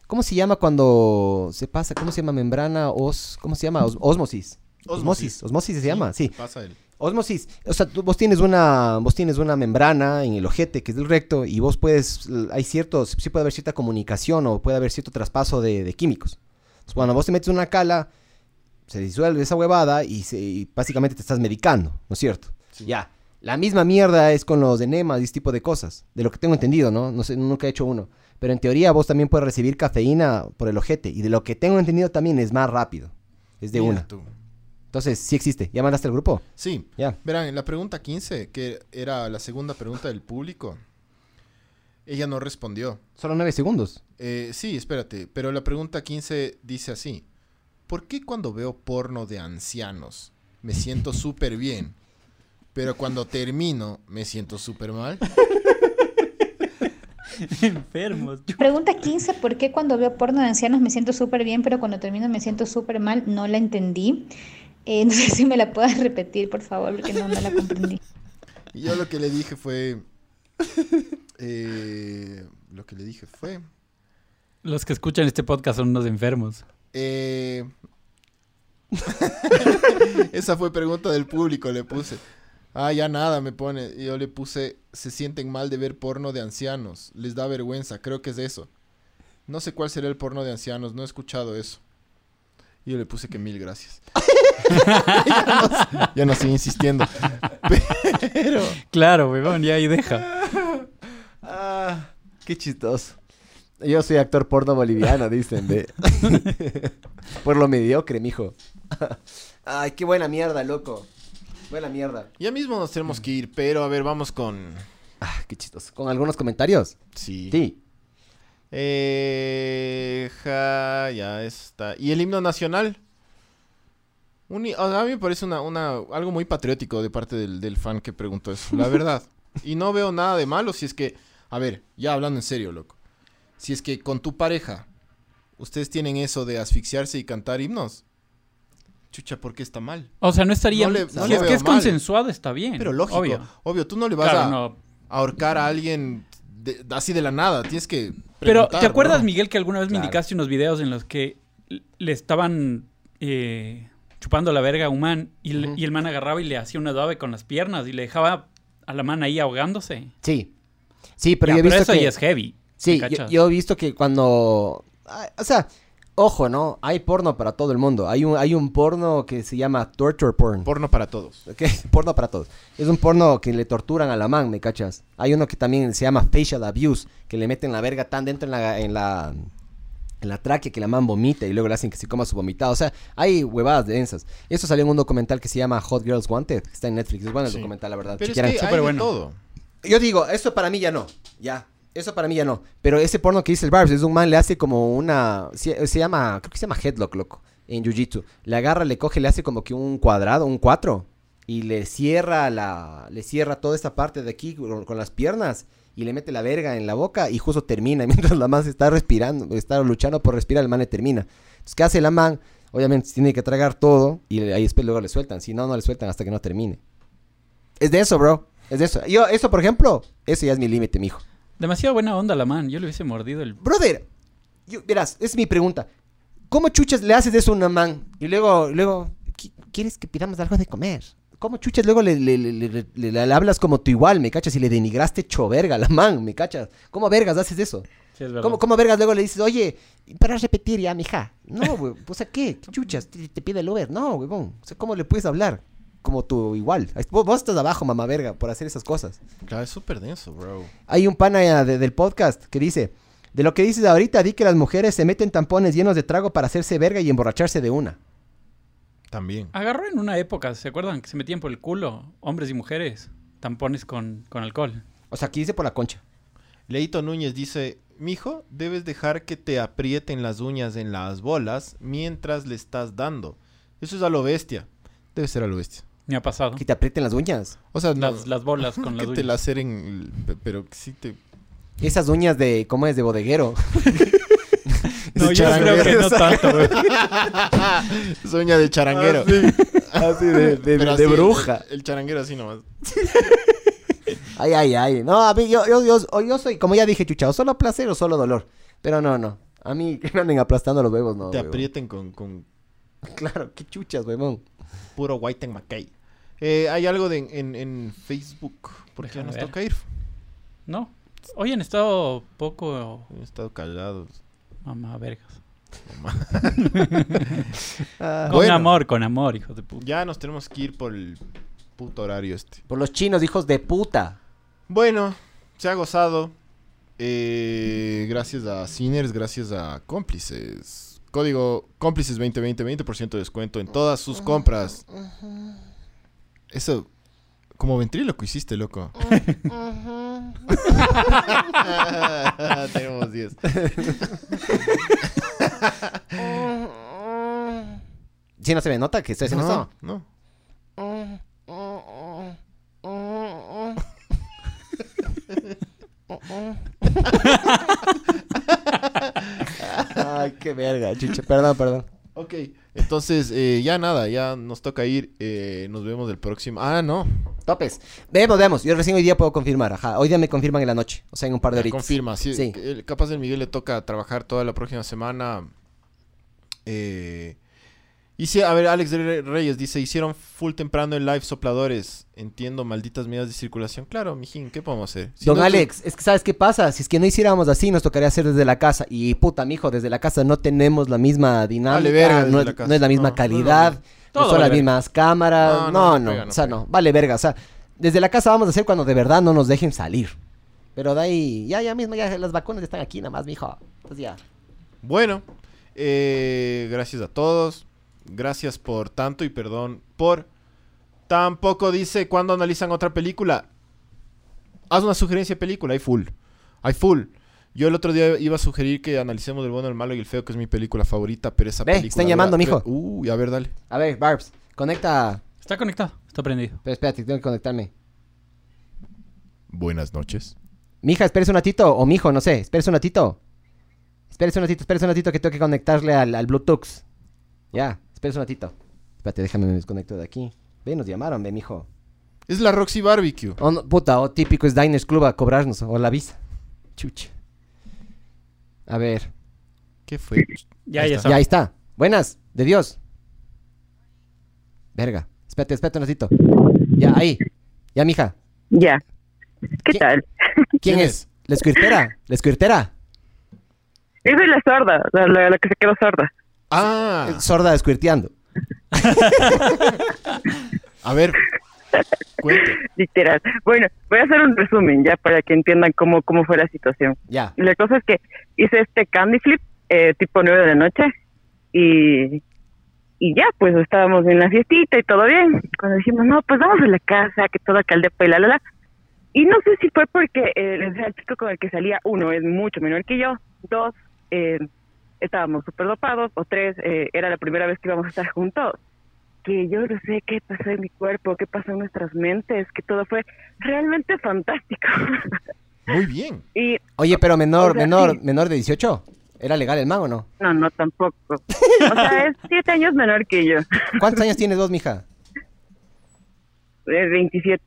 ¿Cómo se llama cuando se pasa? ¿Cómo se llama membrana? Os, ¿Cómo se llama? Os- osmosis. Osmosis. Osmosis se llama, sí. Pasa el. Osmosis, o sea, tú- vos tienes una, vos tienes una membrana en el ojete que es del recto y vos puedes, hay ciertos, sí puede haber cierta comunicación o puede haber cierto traspaso de, de químicos. Entonces, cuando vos te metes una cala, se disuelve esa huevada y, se- y básicamente te estás medicando, ¿no es cierto? Ya. La misma mierda es con los enemas y ese tipo de cosas, de lo que tengo entendido, ¿no? No sé, nunca he hecho uno. Pero en teoría vos también puedes recibir cafeína por el ojete y de lo que tengo entendido también es más rápido. Es de Mira una. tú. Entonces, sí existe. ¿Ya mandaste al grupo? Sí. Ya. Verán, en la pregunta 15, que era la segunda pregunta del público, ella no respondió. Solo nueve segundos. Eh, sí, espérate, pero la pregunta 15 dice así. ¿Por qué cuando veo porno de ancianos me siento (laughs) súper bien, pero cuando termino me siento súper mal? (laughs) Enfermos. Pregunta 15, ¿por qué cuando veo porno de ancianos me siento súper bien, pero cuando termino me siento súper mal? No la entendí. Eh, (laughs) no sé si me la puedas repetir, por favor, porque no, no la comprendí. (laughs) Y yo lo que le dije fue... eh, lo que le dije fue... Los que escuchan este podcast son unos enfermos. Eh... (laughs) Esa fue pregunta del público, le puse. Ah, ya nada, me pone. Y yo le puse, se sienten mal de ver porno de ancianos. Les da vergüenza, creo que es eso. No sé cuál será el porno de ancianos, no he escuchado eso. Y yo le puse que mil gracias. (laughs) ya, no, ya no sigo insistiendo. Pero... Claro, weón, ya ahí deja. Ah, qué chistoso. Yo soy actor porno boliviano, dicen. (laughs) Por lo mediocre, mijo. Ay, qué buena mierda, loco. Buena mierda. Ya mismo nos tenemos que ir, pero a ver, vamos con... Ah, qué chistoso. ¿Con algunos comentarios? Sí. Sí. Eh, ja, ya está. ¿Y el himno nacional? Un a mí me parece una, una, algo muy patriótico de parte del, del fan que preguntó eso, la verdad. (laughs) Y no veo nada de malo si es que, a ver, ya hablando en serio, loco. Si es que con tu pareja, ustedes tienen eso de asfixiarse y cantar himnos. Chucha, ¿por qué está mal? O sea, no estaría... No le- si es que es mal. consensuado, está bien. Pero lógico, Obvio. obvio, tú no le vas Claro, a no. ahorcar a alguien de- así de la nada. Tienes que. Pero, ¿te acuerdas. Miguel, que alguna vez me indicaste unos videos en los que le estaban eh, chupando la verga a un man y, el man agarraba y le hacía una dobe con las piernas y le dejaba a la man ahí ahogándose? Sí. Sí, pero Ya, yo he visto eso que... es heavy. Sí, ¿me yo, cachas? yo he visto que cuando... O sea, ojo, ¿no? Hay porno para todo el mundo. Hay un, hay un porno que se llama torture porn. Porno para todos. (laughs) ¿ok? Porno para todos. Es un porno que le torturan a la man, ¿me cachas? Hay uno que también se llama facial abuse, que le meten la verga tan dentro en la, en la, en la tráquea que la man vomita y luego le hacen que se coma su vomitado. O sea, hay huevadas densas. Eso salió en un documental que se llama Hot Girls Wanted, que está en Netflix. Es bueno el Sí. documental, la verdad. Pero es que hay súper de bueno. todo. Yo digo, eso para mí ya no. Ya. Eso para mí ya no. Pero ese porno que dice el Barbs es un man, le hace como una. Se, se llama. Creo que se llama headlock, loco. En jiu jitsu. Le agarra, le coge, le hace como que un cuadrado, un cuatro. Y le cierra la. Le cierra toda esta parte de aquí con, con las piernas. Y le mete la verga en la boca y justo termina. (laughs) Mientras la man se está respirando, está luchando por respirar, el man le termina. Entonces, ¿qué hace la man? Obviamente tiene que tragar todo. Y ahí después luego le sueltan. Si no, no le sueltan hasta que no termine. Es de eso, bro. Es de eso. Yo, eso, por ejemplo, eso ya es mi límite, mijo. Demasiado buena onda la man. Yo le hubiese mordido el... Brother, yo, verás, es mi pregunta. ¿Cómo chuchas le haces eso a una man? Y luego, luego, "Qui- ¿quieres que pidamos algo de comer? ¿Cómo chuchas luego le, le- le- le- le- le hablas como tú igual, me cachas? Y le denigraste cho verga a la man, me cachas. ¿Cómo vergas haces eso? Sí, es verdad. ¿Cómo, ¿Cómo vergas luego le dices, oye, para repetir ya, mija? No, (laughs) güey, o sea, ¿qué? ¿Qué chuchas? ¿Te, te pide el Uber? No, huevón. O sea, ¿cómo le puedes hablar? Como tú igual. Vos, vos estás abajo, mamá verga, por hacer esas cosas. Claro, es súper denso, bro. Hay un pana eh, de- del podcast que dice, de lo que dices ahorita, di que las mujeres se meten tampones llenos de trago para hacerse verga y emborracharse de una. También. Agarró en una época, ¿se acuerdan? Que se metían por el culo, hombres y mujeres, tampones con, con alcohol. O sea, aquí dice por la concha. Leito Núñez dice, mijo, debes dejar que te aprieten las uñas en las bolas mientras le estás dando. Eso es a lo bestia. Debe ser a lo bestia. Me ha pasado. Que te aprieten las uñas. O sea, no, Las, las bolas con (laughs) las que te uñas. laceren, pe- pero que sí te... Esas uñas de, ¿cómo es? De bodeguero. (laughs) No, yo creo que no tanto, güey. (laughs) Es uña de charanguero. Así de, de- Pero de así, bruja. El, el charanguero así nomás. (laughs) Ay, ay, ay. No, a mí, yo, yo, yo, yo soy, como ya dije, chuchao, solo placer o solo dolor. Pero no, no. A mí (laughs) que me anden aplastando los huevos, no. te aprieten con, con Claro, qué chuchas, huevón. puro White and McKay. Eh, hay algo de, en, en Facebook. ¿Por qué ya Déjame nos ver. toca ir? No. Hoy han estado poco Han estado callados. Mamá vergas. (laughs) Ah. Con Bueno. amor, con amor, hijos de puta. Ya nos tenemos que ir por el puto horario este. Por los chinos, hijos de puta. Bueno, se ha gozado. Eh, gracias a Sinners, gracias a cómplices. Código cómplices 2020, 20% de descuento en todas sus compras. Eso, como ventríloco hiciste, loco. (laughs) Tenemos 10. (laughs) Si no se me nota que estoy haciendo No, esto. no. (laughs) Ay, qué verga, chucha. Perdón, perdón. Ok, entonces eh, ya nada, ya nos toca ir. eh, nos vemos el próximo. Ah, no. Topes. Vemos, vemos. Yo recién hoy día puedo confirmar. Ajá. Hoy día me confirman en la noche. O sea, en un par de horitas. confirma, sí. Sí. capaz del Miguel le toca trabajar toda la próxima semana. Eh, sí, a ver, Alex Re- Reyes dice, hicieron full temprano el live sopladores. Entiendo, malditas medidas de circulación. Claro, mijín, ¿qué podemos hacer? Si Don no- Alex, es que ¿sabes qué pasa? Si es que no hiciéramos así, nos tocaría hacer desde la casa. Y puta, mijo, desde la casa no tenemos la misma dinámica. Vale verga no, es- la casa. no es la misma No, calidad. no, son vale las verga. mismas cámaras. No, No, pega, o sea, pega. no. Vale verga. O sea, desde la casa vamos a hacer cuando de verdad no nos dejen salir. Pero de ahí, ya, ya mismo, ya las vacunas están aquí nada más, mijo. Entonces ya. Bueno, eh, gracias a todos. Gracias por tanto y perdón por tampoco dice cuando analizan otra película. Haz una sugerencia de película, hay full. Hay full. Yo el otro día iba a sugerir que analicemos el bueno, el malo y el feo, que es mi película favorita, pero esa Ve, película. están llamando, mijo. Uy, a ver, dale. A ver, Barbs, conecta. Está conectado, está prendido. Pero espérate, tengo que conectarme. Buenas noches. Mija, espérese un ratito. O mijo, no sé. Espérese un ratito. Espérese un ratito, espérese un ratito que tengo que conectarle al, al Bluetooth. Ya, espérese un ratito. Espérate, déjame me desconecto de aquí. Ve, nos llamaron, ve, mijo. Es la Roxy Barbecue. Oh, no, puta, o típico es Diners Club a cobrarnos, o la visa. Chucha. A ver. ¿Qué fue? Ya, Ahí ya está. Ya, está. ahí está. Buenas, de Dios. Verga. Espérate, espérate un ratito. Ya, ahí. Ya, mija. Ya. ¿Qué ¿Qué? tal? ¿Quién, (laughs) ¿Quién es? ¿La escuirtera? ¿La escuirtera? Yo soy la sorda, la, la- la que se quedó sorda. Ah, Sorda escuirteando. (laughs) a ver, cuente. Literal. Bueno, voy a hacer un resumen ya para que entiendan cómo, cómo fue la situación. Ya. La cosa es que hice este candy flip eh, tipo 9 de la noche y, y ya, pues estábamos en la fiestita y todo bien. Cuando dijimos, no, pues vamos a la casa, que todo caldepa y la la la. Y no sé si fue porque eh, el chico con el que salía, uno, es mucho menor que yo, dos, eh, estábamos súper dopados, o tres, eh, era la primera vez que íbamos a estar juntos. Que yo no sé qué pasó en mi cuerpo, qué pasó en nuestras mentes, que todo fue realmente fantástico. (laughs) Muy bien. y Oye, pero menor, O sea, menor, sí. menor de 18. ¿Era legal el man o no? No, no, tampoco. O sea, es siete años menor que yo. ¿Cuántos años (laughs) tienes vos, mija? Eh, 27.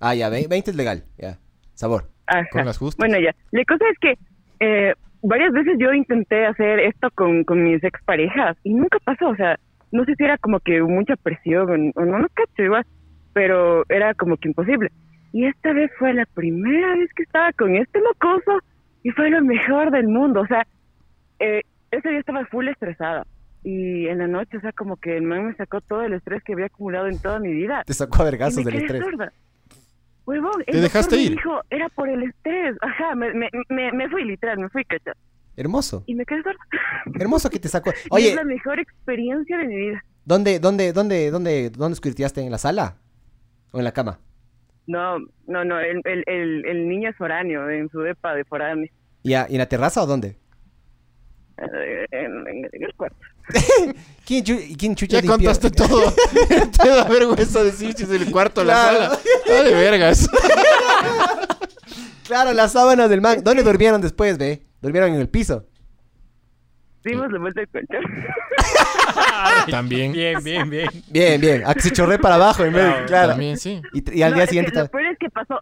Ah, ya, ve- 20 es legal. Ya. Sabor. Ajá. Con las justas. Bueno, ya. La cosa es que eh, varias veces yo intenté hacer esto con, con mis exparejas y nunca pasó. O sea, no sé si era como que mucha presión o no, no cacho igual, pero era como que imposible. Y esta vez fue la primera vez que estaba con este mocoso y fue lo mejor del mundo. O sea, eh, ese día estaba full estresada. Y en la noche, o sea, como que el man me sacó todo el estrés que había acumulado en toda mi vida. Te sacó a vergazos del estrés. sorda. Huevón, el ¿Te dejaste me ir? dijo, era por el estrés. Ajá, me, me, me, me fui literal, me fui, cacha. Hermoso. Y me quedé sorda. (laughs) Hermoso que te sacó. (laughs) Y es Oye, la mejor experiencia de mi vida. ¿dónde, dónde, dónde, dónde, dónde squirteaste? ¿En la sala? ¿O en la cama? No, no, no, el, el, el, el niño es foráneo, en su depa de foráneo. ¿Y, a- y en la terraza o dónde? Eh, En, en- en el cuarto. (laughs) ¿Quién, chu- quién chucha Ya limpió? contaste todo. (laughs) (laughs) Te da vergüenza decir si es el cuarto o la Claro. sala. Ah, de vergas. Claro, las sábanas del man. ¿Dónde durmieron después, ve? Durmieron en el piso. Dimos la vuelta del colchón. También. Bien, bien, bien. Bien, bien. A que se chorré para abajo en vez de- Claro, claro. También, sí. Y, y al No, día es que siguiente... Lo peor es que pasó,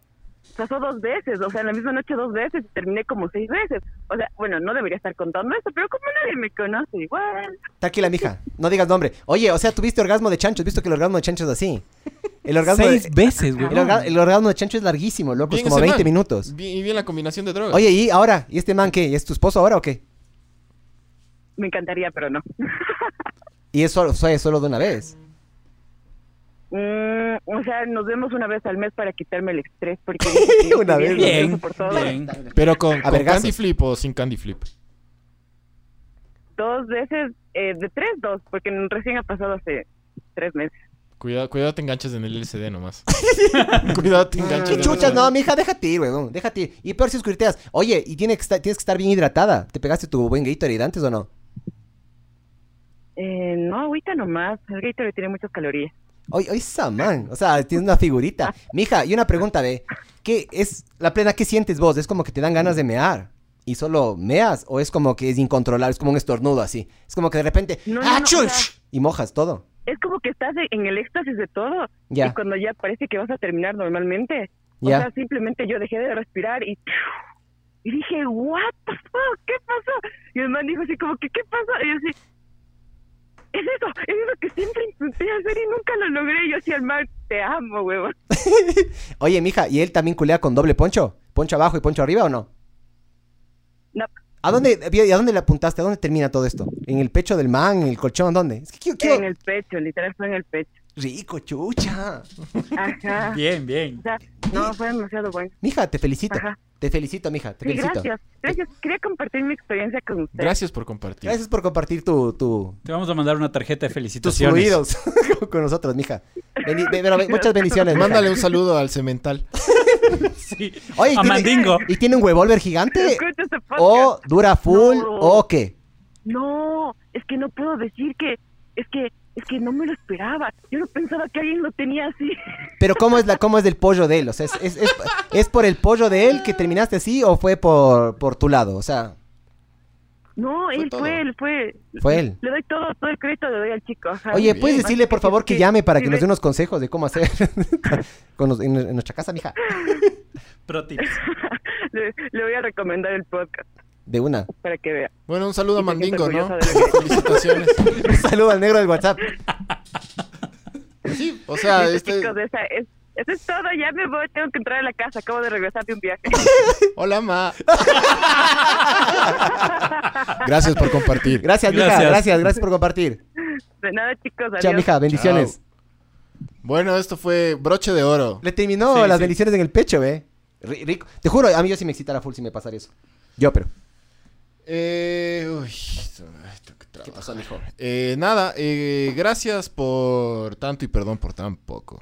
pasó dos veces, o sea, en la misma noche dos veces y terminé como seis veces. O sea, bueno, no debería estar contando esto, pero como nadie me conoce, igual. Tranquila, mija. No digas nombre. Oye, o sea, tuviste orgasmo de chancho. ¿Has visto que el orgasmo de chancho es así? El orgasmo Seis de... veces, güey. El, orga- el orgasmo de chancho es larguísimo, loco. Es como ese 20 man. minutos. Bien- y bien la combinación de drogas. Oye, ¿y ahora? ¿Y este man qué? ¿Es tu esposo ahora o qué? Me encantaría, pero no. Y es solo, solo, solo de una vez. Mm, o sea, nos vemos una vez al mes para quitarme el estrés, porque (laughs) Una vez, Bien, Bien, por todo. bien. Pero con, A con vergazos. candy flip o sin candy flip. Dos veces, eh, de tres, dos, porque recién ha pasado hace tres meses. Cuidado, cuidado te enganchas en el LCD nomás. (laughs) (laughs) cuidado te enganchas. ¿Qué en el chuchas? No, mija, déjate ir, weón. Déjate ir. Y peor si escurteas. Oye, y tiene que estar, tienes que estar bien hidratada. ¿Te pegaste tu buen Gatorade antes o no? Eh, no, agüita nomás. El Gatorade tiene muchas calorías. Oye, oye, esa man. O sea, tienes una figurita. Mija, y una pregunta, ve. ¿Qué es la plena? ¿Qué sientes vos? ¿Es como que te dan ganas de mear? ¿Y solo meas? ¿O es como que es incontrolable? Es como un estornudo así. Es como que de repente. No, no, ¡Ah, no, chuch! o sea- Y mojas todo. Es como que estás de- en el éxtasis de todo. Ya. Y cuando ya parece que vas a terminar normalmente. O Ya. sea, simplemente yo dejé de respirar y... Y dije, what the fuck, ¿qué pasó? Y el man dijo así como que, ¿qué pasó? Y yo así, es eso, es eso que siempre intenté hacer y nunca lo logré. Yo así al man, te amo, huevón. (laughs) Oye, mija, ¿y él también culea con doble poncho? ¿Poncho abajo y poncho arriba o no? No, ¿A dónde, y a dónde le apuntaste? ¿A dónde termina todo esto? ¿En el pecho del man? ¿En el colchón? ¿Dónde? Es que quiero, quiero- en el pecho, literal fue en el pecho. Rico, chucha. Ajá. (laughs) Bien, bien. O sea, no, fue demasiado bueno. Mija, te felicito. Ajá. Te felicito, mija. Te Sí, felicito. gracias. Gracias. Quería compartir mi experiencia con usted. Gracias por compartir. Gracias por compartir tu, tu, Te vamos a mandar una tarjeta de tus felicitaciones. fluidos (laughs) con nosotros, mija. Pero be- muchas bendiciones. mija. Mándale un saludo al cemental. (laughs) Sí. Oye, ¿y a tiene- Mandingo. ¿Y tiene un huevolver gigante? Escucha este. ¿O dura full? No. ¿O qué? No, es que no puedo decir que, es que, es que no me lo esperaba. Yo no pensaba que alguien lo tenía así. Pero ¿cómo es, la, cómo es del pollo de él? O sea, ¿es, es, es- es por el pollo de él que terminaste así o fue por, por tu lado? O sea, No, él todo. fue, él fue. fue él. Le doy todo, todo el crédito le doy al chico. Ajá. Oye, bien. ¿puedes decirle por favor que llame para que nos dé unos consejos de cómo hacer (laughs) con nos- en, en nuestra casa, mija? Pro tips. (laughs) le, le voy a recomendar el podcast De una. para que vea. Bueno, un saludo a Y Mandingo, ¿no? (laughs) Felicitaciones. Un saludo al negro del WhatsApp. Sí, o sea, este... chicos, esa es, eso es todo. Ya me voy, tengo que entrar a la casa. Acabo de regresar de un viaje. (laughs) Hola, ma. (laughs) Gracias por compartir. Gracias, mija. Gracias. Gracias, gracias por compartir. De nada, chicos. Adiós. Chao, mija. Bendiciones. Bueno, esto fue broche de oro. Le terminó Sí, las sí. bendiciones en el pecho, ve. Ri- Rico. Te juro, a mí yo sí me excitara full si me pasara eso. Yo, pero. Eh, uy, esto- tengo que ¿Qué trabajar. pasó? Eh, nada, eh, gracias por tanto y perdón por tan poco.